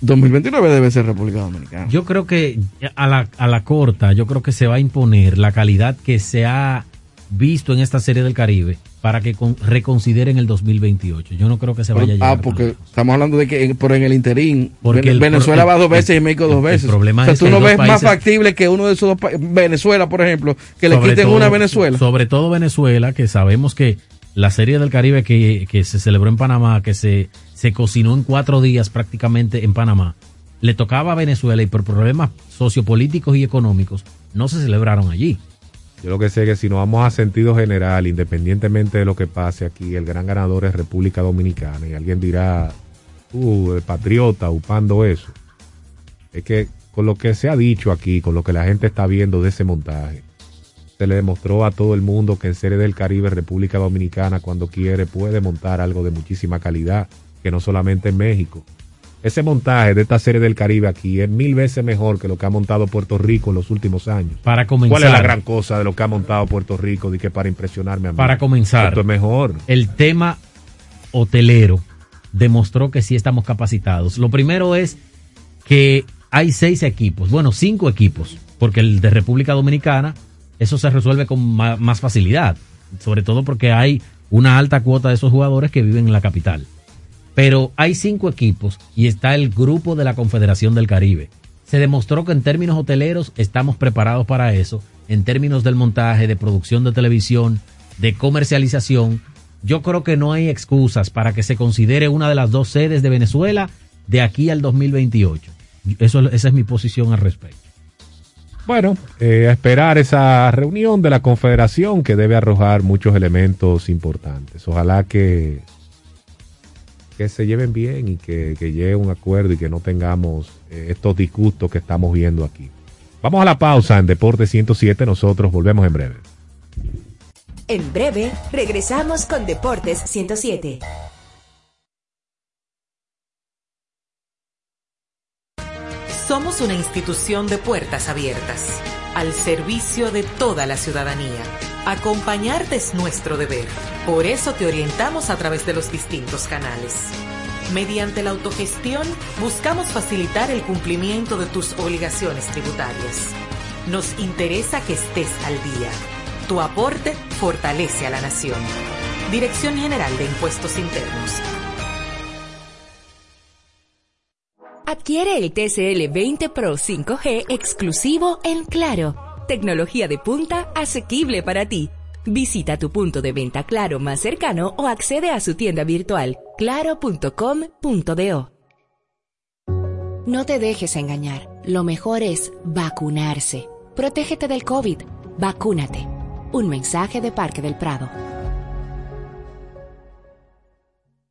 2029 debe ser República Dominicana. Yo creo que a la, a la corta, yo creo que se va a imponer la calidad que se ha visto en esta serie del Caribe para que con- reconsideren el 2028. Yo no creo que se vaya a llegar. ah, porque estamos hablando de que en- pero en el interín Porque Ven- el- Venezuela el- va dos veces el- y México dos el- el veces. problema o sea, es tú no ves más factible que uno de esos dos países, Venezuela, por ejemplo, que le quiten todo- una Venezuela. Sobre todo Venezuela, que sabemos que la serie del Caribe que, que se celebró en Panamá, que se, se cocinó en cuatro días prácticamente en Panamá, le tocaba a Venezuela y por problemas sociopolíticos y económicos no se celebraron allí. Yo lo que sé es que si nos vamos a sentido general, independientemente de lo que pase aquí, el gran ganador es República Dominicana. Y alguien dirá, uh, el patriota, upando eso. Es que con lo que se ha dicho aquí, con lo que la gente está viendo de ese montaje, se le demostró a todo el mundo que en Serie del Caribe, República Dominicana, cuando quiere, puede montar algo de muchísima calidad, que no solamente en México. Ese montaje de esta Serie del Caribe aquí es mil veces mejor que lo que ha montado Puerto Rico en los últimos años. Para comenzar, ¿Cuál es la gran cosa de lo que ha montado Puerto Rico de que para impresionarme a mí? para comenzar, Esto es mejor. el tema hotelero demostró que sí estamos capacitados. Lo primero es que hay seis equipos, bueno, cinco equipos, porque el de República Dominicana, eso se resuelve con más facilidad, sobre todo porque hay una alta cuota de esos jugadores que viven en la capital. Pero hay cinco equipos y está el grupo de la Confederación del Caribe. Se demostró que en términos hoteleros estamos preparados para eso, en términos del montaje, de producción de televisión, de comercialización. Yo creo que no hay excusas para que se considere una de las dos sedes de Venezuela de aquí al 2028. Eso, esa es mi posición al respecto. Bueno, eh, a esperar esa reunión de la Confederación que debe arrojar muchos elementos importantes. Ojalá que, que se lleven bien y que, que llegue a un acuerdo y que no tengamos eh, estos disgustos que estamos viendo aquí. Vamos a la pausa en Deporte 107. Nosotros volvemos en breve. En breve, regresamos con Deportes 107. Somos una institución de puertas abiertas, al servicio de toda la ciudadanía. Acompañarte es nuestro deber. Por eso te orientamos a través de los distintos canales. Mediante la autogestión, buscamos facilitar el cumplimiento de tus obligaciones tributarias. Nos interesa que estés al día. Tu aporte fortalece a la nación. Dirección General de Impuestos Internos. Adquiere el TCL 20 Pro 5G exclusivo en Claro. Tecnología de punta asequible para ti. Visita tu punto de venta Claro más cercano o accede a su tienda virtual claro.com.do. No te dejes engañar. Lo mejor es vacunarse. Protégete del COVID. Vacúnate. Un mensaje de Parque del Prado.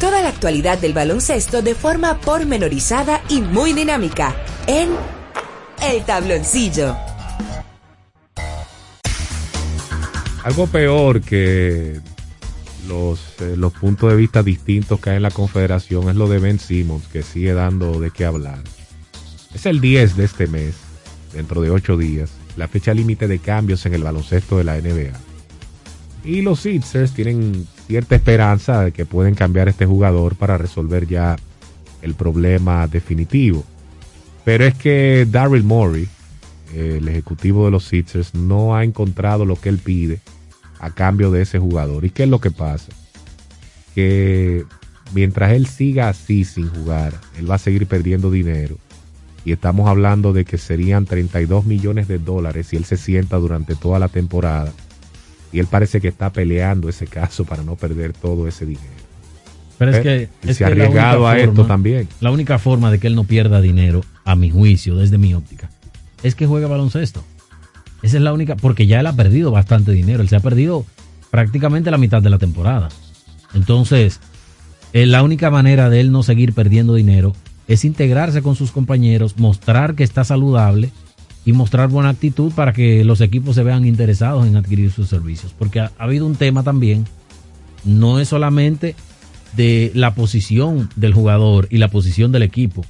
Toda la actualidad del baloncesto de forma pormenorizada y muy dinámica en El Tabloncillo. Algo peor que los, eh, los puntos de vista distintos que hay en la confederación es lo de Ben Simmons, que sigue dando de qué hablar. Es el 10 de este mes, dentro de 8 días, la fecha límite de cambios en el baloncesto de la NBA. Y los Sixers tienen cierta esperanza de que pueden cambiar este jugador para resolver ya el problema definitivo. Pero es que Daryl Morey, el ejecutivo de los Sixers, no ha encontrado lo que él pide a cambio de ese jugador. ¿Y qué es lo que pasa? Que mientras él siga así sin jugar, él va a seguir perdiendo dinero. Y estamos hablando de que serían 32 millones de dólares si él se sienta durante toda la temporada y él parece que está peleando ese caso para no perder todo ese dinero. Pero es Eh, que y es se ha arriesgado a esto también. La única forma de que él no pierda dinero, a mi juicio, desde mi óptica, es que juegue baloncesto. Esa es la única, porque ya él ha perdido bastante dinero. Él se ha perdido prácticamente la mitad de la temporada. Entonces, eh, la única manera de él no seguir perdiendo dinero es integrarse con sus compañeros, mostrar que está saludable y mostrar buena actitud para que los equipos se vean interesados en adquirir sus servicios. Porque ha, ha habido un tema también, no es solamente de la posición del jugador y la posición del equipo,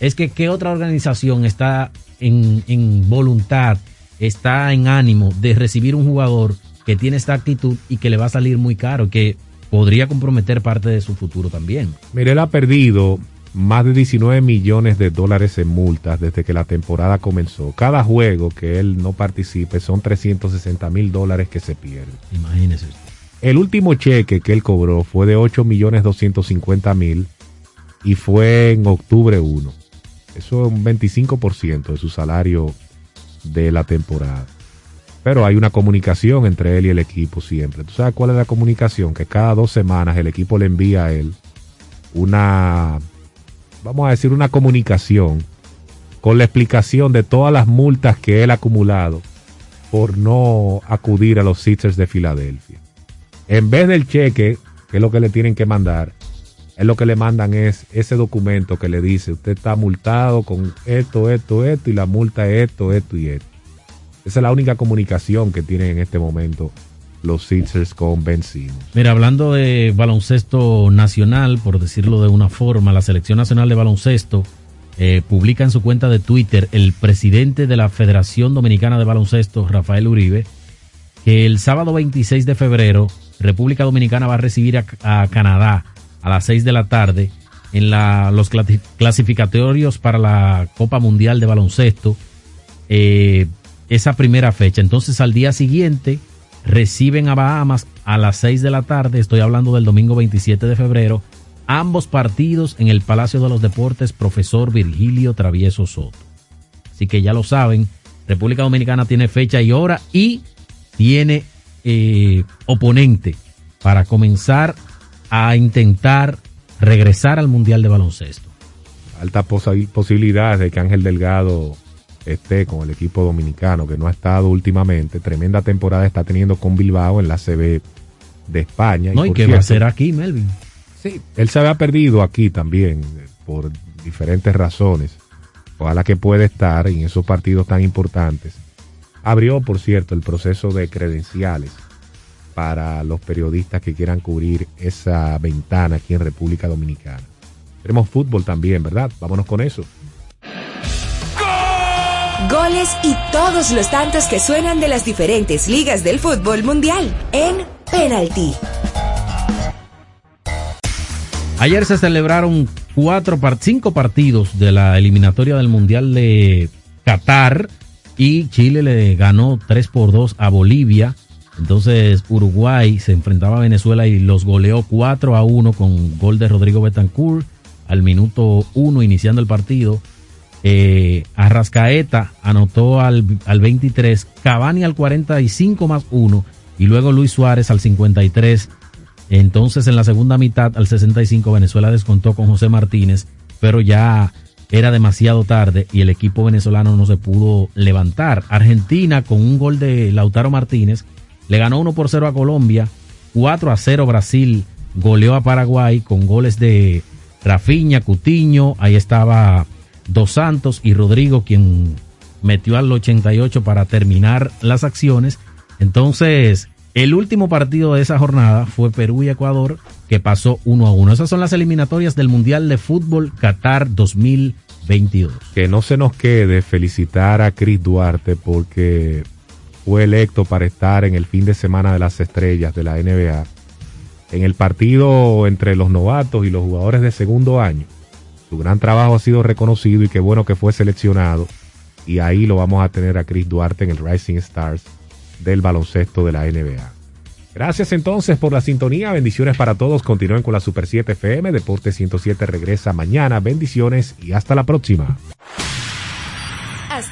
es que qué otra organización está en, en voluntad, está en ánimo de recibir un jugador que tiene esta actitud y que le va a salir muy caro, que podría comprometer parte de su futuro también. Mire, él ha perdido más de 19 millones de dólares en multas desde que la temporada comenzó. Cada juego que él no participe son 360 mil dólares que se pierden. Imagínese usted. El último cheque que él cobró fue de 8 millones 250 mil y fue en octubre 1. Eso es un 25% de su salario de la temporada. Pero hay una comunicación entre él y el equipo siempre. ¿Tú sabes cuál es la comunicación? Que cada dos semanas el equipo le envía a él una, vamos a decir, una comunicación con la explicación de todas las multas que él ha acumulado por no acudir a los Sixers de Filadelfia. En vez del cheque, que es lo que le tienen que mandar, es lo que le mandan es ese documento que le dice, usted está multado con esto, esto, esto, y la multa es esto, esto y esto. Esa es la única comunicación que tienen en este momento los Sixers con Ben Simmons. Mira, hablando de baloncesto nacional, por decirlo de una forma, la Selección Nacional de Baloncesto eh, publica en su cuenta de Twitter el presidente de la Federación Dominicana de Baloncesto, Rafael Uribe, que el sábado 26 de febrero República Dominicana va a recibir a, Canadá a las 6 de la tarde en los clasi- clasificatorios para la Copa Mundial de Baloncesto. eh, esa primera fecha. Entonces al día siguiente reciben a Bahamas a las 6 de la tarde, estoy hablando del domingo 27 de febrero, ambos partidos en el Palacio de los Deportes, profesor Virgilio Travieso Soto. Así que ya lo saben, República Dominicana tiene fecha y hora y tiene eh, oponente para comenzar a intentar regresar al Mundial de Baloncesto. Alta posi- posibilidad de que Ángel Delgado esté con el equipo dominicano, que no ha estado últimamente. Tremenda temporada está teniendo con Bilbao en la CB de España. No, y que va a ser aquí, Melvin. Sí, él se había perdido aquí también eh, por diferentes razones. Ojalá que pueda estar en esos partidos tan importantes. Abrió, por cierto, el proceso de credenciales para los periodistas que quieran cubrir esa ventana aquí en República Dominicana. Tenemos fútbol también, ¿verdad? Vámonos con eso. Goles y todos los tantos que suenan de las diferentes ligas del fútbol mundial en Penalty. Ayer se celebraron cuatro cinco partidos de la eliminatoria del Mundial de Qatar y Chile le ganó 3 por 2 a Bolivia. Entonces Uruguay se enfrentaba a Venezuela y los goleó 4 a 1 con gol de Rodrigo Betancourt al minuto 1 iniciando el partido. Eh, Arrascaeta anotó al, al 23, Cavani al 45 más 1 y luego Luis Suárez al 53. Entonces en la segunda mitad al 65 Venezuela descontó con José Martínez, pero ya era demasiado tarde y el equipo venezolano no se pudo levantar. Argentina con un gol de Lautaro Martínez le ganó 1 por 0 a Colombia, 4 a 0 Brasil goleó a Paraguay con goles de Rafiña, Cutiño, ahí estaba Dos Santos y Rodrigo quien metió al 88 para terminar las acciones. Entonces, el último partido de esa jornada fue Perú y Ecuador, que pasó 1 a 1. Esas son las eliminatorias del Mundial de Fútbol Qatar 2022. Que no se nos quede felicitar a Chris Duarte porque fue electo para estar en el fin de semana de las estrellas de la NBA. En el partido entre los novatos y los jugadores de segundo año. Su gran trabajo ha sido reconocido y qué bueno que fue seleccionado. Y ahí lo vamos a tener a Chris Duarte en el Rising Stars del baloncesto de la NBA. Gracias entonces por la sintonía. Bendiciones para todos. Continúen con la Super 7 FM. Deporte 107 regresa mañana. Bendiciones y hasta la próxima.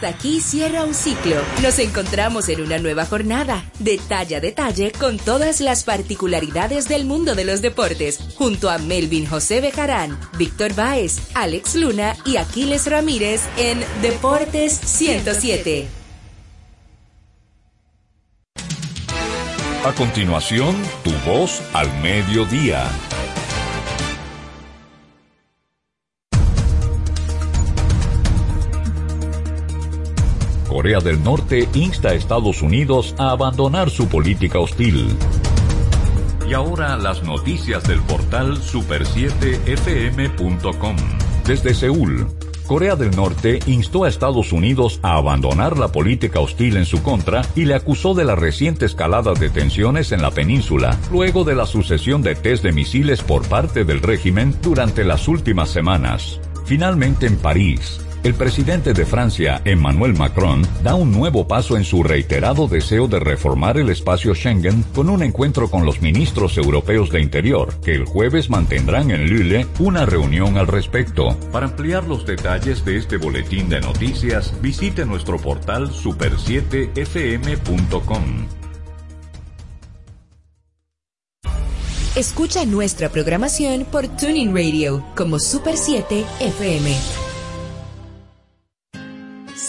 Hasta aquí cierra un ciclo. Nos encontramos en una nueva jornada, detalle a detalle, con todas las particularidades del mundo de los deportes, junto a Melvin José Bejarán, Víctor Báez, Alex Luna y Aquiles Ramírez en Deportes 107. A continuación, tu voz al mediodía. Corea del Norte insta a Estados Unidos a abandonar su política hostil. Y ahora las noticias del portal super7fm.com. Desde Seúl, Corea del Norte instó a Estados Unidos a abandonar la política hostil en su contra y le acusó de la reciente escalada de tensiones en la península, luego de la sucesión de test de misiles por parte del régimen durante las últimas semanas. Finalmente en París, el presidente de Francia, Emmanuel Macron, da un nuevo paso en su reiterado deseo de reformar el espacio Schengen con un encuentro con los ministros europeos de Interior, que el jueves mantendrán en Lille una reunión al respecto. Para ampliar los detalles de este boletín de noticias, visite nuestro portal super7fm.com. Escucha nuestra programación por Tuning Radio como Super 7 FM.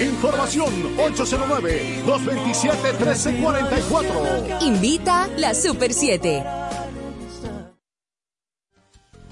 Información 809-227-1344. Invita la Super 7.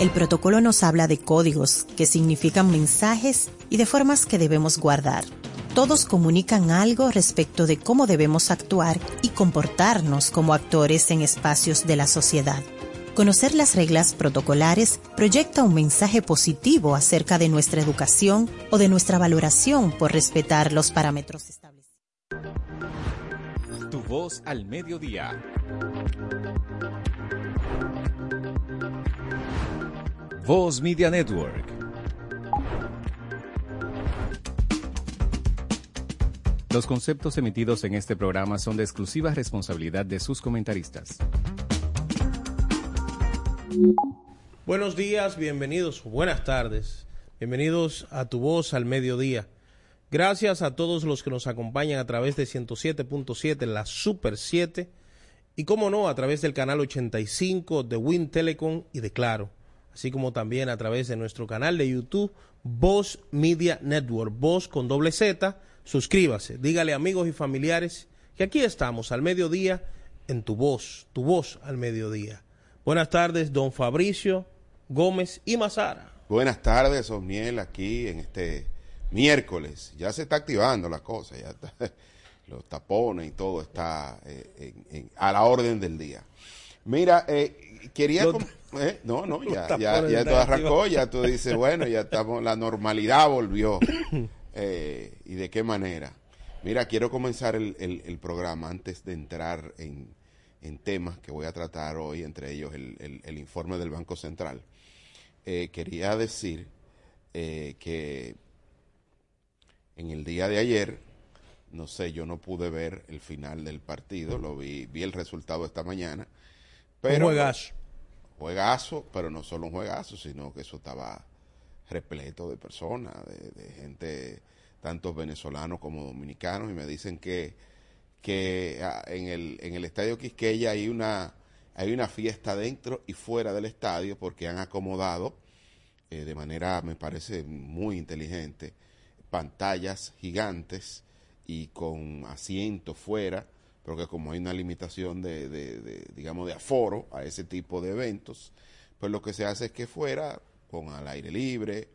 El protocolo nos habla de códigos, que significan mensajes y de formas que debemos guardar. Todos comunican algo respecto de cómo debemos actuar y comportarnos como actores en espacios de la sociedad. Conocer las reglas protocolares proyecta un mensaje positivo acerca de nuestra educación o de nuestra valoración por respetar los parámetros establecidos. Tu voz al mediodía. Voz Media Network. Los conceptos emitidos en este programa son de exclusiva responsabilidad de sus comentaristas. Buenos días, bienvenidos, buenas tardes, bienvenidos a Tu Voz al Mediodía. Gracias a todos los que nos acompañan a través de 107.7 en la Super 7 y como no a través del canal 85 de Win Telecom y de Claro, así como también a través de nuestro canal de YouTube Voz Media Network, Voz con doble Z. Suscríbase, dígale amigos y familiares que aquí estamos al mediodía en Tu Voz, Tu Voz al Mediodía. Buenas tardes, don Fabricio Gómez y Mazara. Buenas tardes, Osmiel, aquí en este miércoles. Ya se está activando la cosa, ya está, los tapones y todo está eh, en- a la orden del día. Mira, eh, quería... Com- eh, no, no, ya, ya, ya todo arrancó, ya tú dices, bueno, ya estamos, la normalidad volvió. Eh, ¿Y de qué manera? Mira, quiero comenzar el, el- el programa antes de entrar en, en temas que voy a tratar hoy, entre ellos el, el- el informe del Banco Central. Eh, quería decir eh, que en el día de ayer, no sé, yo no pude ver el final del partido, lo vi, vi el resultado esta mañana. Pero, Un juegazo. Juegazo, pero no solo un juegazo, sino que eso estaba repleto de personas, de, de gente, tantos venezolanos como dominicanos, y me dicen que, que ah, en, el, en el estadio Quisqueya hay una, hay una fiesta dentro y fuera del estadio porque han acomodado eh, de manera, me parece, muy inteligente, pantallas gigantes y con asientos fuera, porque como hay una limitación de, de- de, digamos, de aforo a ese tipo de eventos, pues lo que se hace es que fuera, con al aire libre,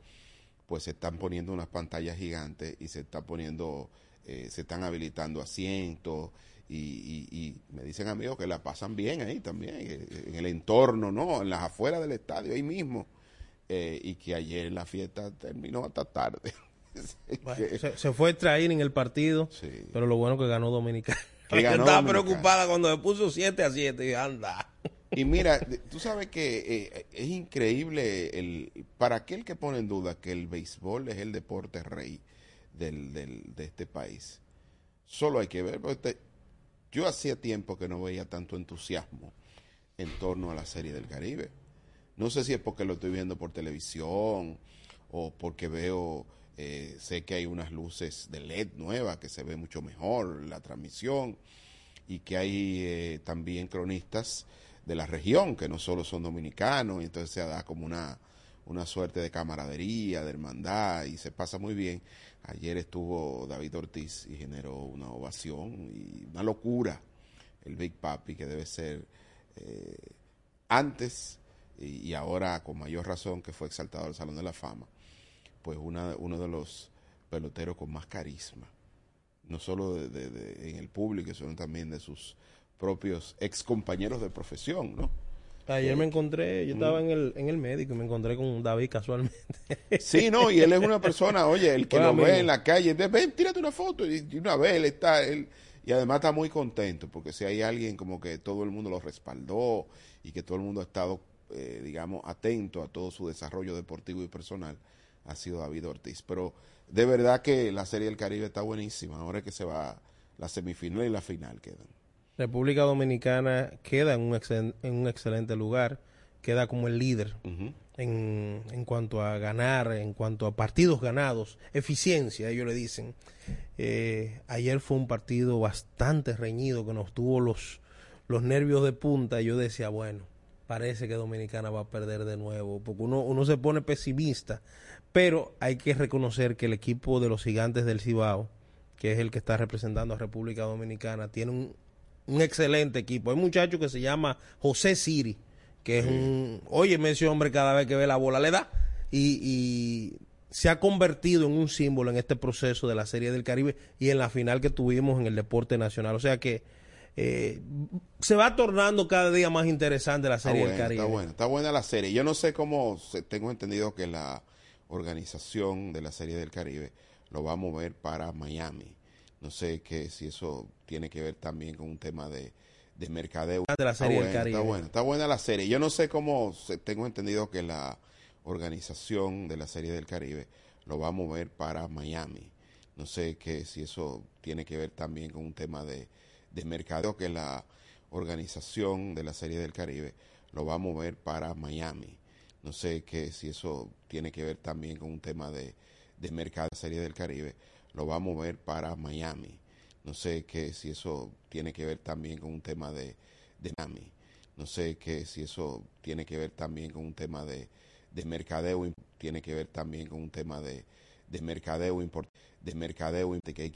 pues se están poniendo unas pantallas gigantes y se está poniendo, eh, se están habilitando asientos y, y- y me dicen amigos que la pasan bien ahí también, eh, en el entorno, ¿no? En las afueras del estadio, ahí mismo. Eh, y que ayer la fiesta terminó hasta tarde. Bueno, se, se fue traer en el partido, pero lo bueno que ganó Dominicana. Que Yo estaba preocupada cuando se puso 7 a 7 y anda. Y mira, tú sabes que eh, es increíble el para aquel que pone en duda que el béisbol es el deporte rey del, del- de este país. Solo hay que ver, porque te- yo hacía tiempo que no veía tanto entusiasmo en torno a la Serie del Caribe. No sé si es porque lo estoy viendo por televisión o porque veo, eh, sé que hay unas luces de LED nuevas que se ve mucho mejor la transmisión y que hay eh, también cronistas de la región que no solo son dominicanos, y entonces se da como una, una suerte de camaradería, de hermandad y se pasa muy bien. Ayer estuvo David Ortiz y generó una ovación y una locura el Big Papi que debe ser eh, antes y, y ahora con mayor razón que fue exaltado al Salón de la Fama, pues una, uno de los peloteros con más carisma, no solo de- de- de- en el público, sino también de sus propios ex compañeros de profesión, ¿no? Ayer Eh, me encontré, yo estaba en el, en el médico y me encontré con David casualmente. Sí, no, y él es una persona, oye, el que Buen lo amigo. ve en la calle, ve, ven, tírate una foto, y y una vez él está, él, y además está muy contento, porque si hay alguien como que todo el mundo lo respaldó y que todo el mundo ha estado, eh, digamos, atento a todo su desarrollo deportivo y personal, ha sido David Ortiz. Pero de verdad que la Serie del Caribe está buenísima, ahora es que se va la semifinal y la final quedan. República Dominicana queda en un, excel- en un excelente lugar, queda como el líder en, en cuanto a ganar, en cuanto a partidos ganados, eficiencia, ellos le dicen. Eh, ayer fue un partido bastante reñido que nos tuvo los, los nervios de punta y yo decía, bueno, parece que Dominicana va a perder de nuevo, porque uno, uno se pone pesimista, pero hay que reconocer que el equipo de los gigantes del Cibao, que es el que está representando a República Dominicana, tiene un, un excelente equipo. Hay un muchacho que se llama José Siri, que es un, oye, ese hombre cada vez que ve la bola le da y, y se ha convertido en un símbolo en este proceso de la Serie del Caribe y en la final que tuvimos en el deporte nacional. O sea que eh, se va tornando cada día más interesante la Serie buena, del Caribe. está buena, está buena la serie. Yo no sé cómo, tengo entendido que la organización de la Serie del Caribe lo va a mover para Miami. No sé que si eso tiene que ver también con un tema de, de mercadeo. De la Está Serie del buena, Caribe. Está buena, está buena la serie. Yo no sé cómo, tengo entendido que la organización de la Serie del Caribe lo va a mover para Miami. No sé que si eso tiene que ver también con un tema de, de mercadeo, que la organización de la Serie del Caribe lo va a mover para Miami. No sé que si eso tiene que ver también con un tema de, de mercado del Caribe, lo va a mover para Miami. No sé que si eso tiene que ver también con un tema de, de Miami. No sé que si eso tiene que ver también con un tema de, de mercadeo, tiene que ver también con un tema de, de mercadeo, de mercadeo, de que hay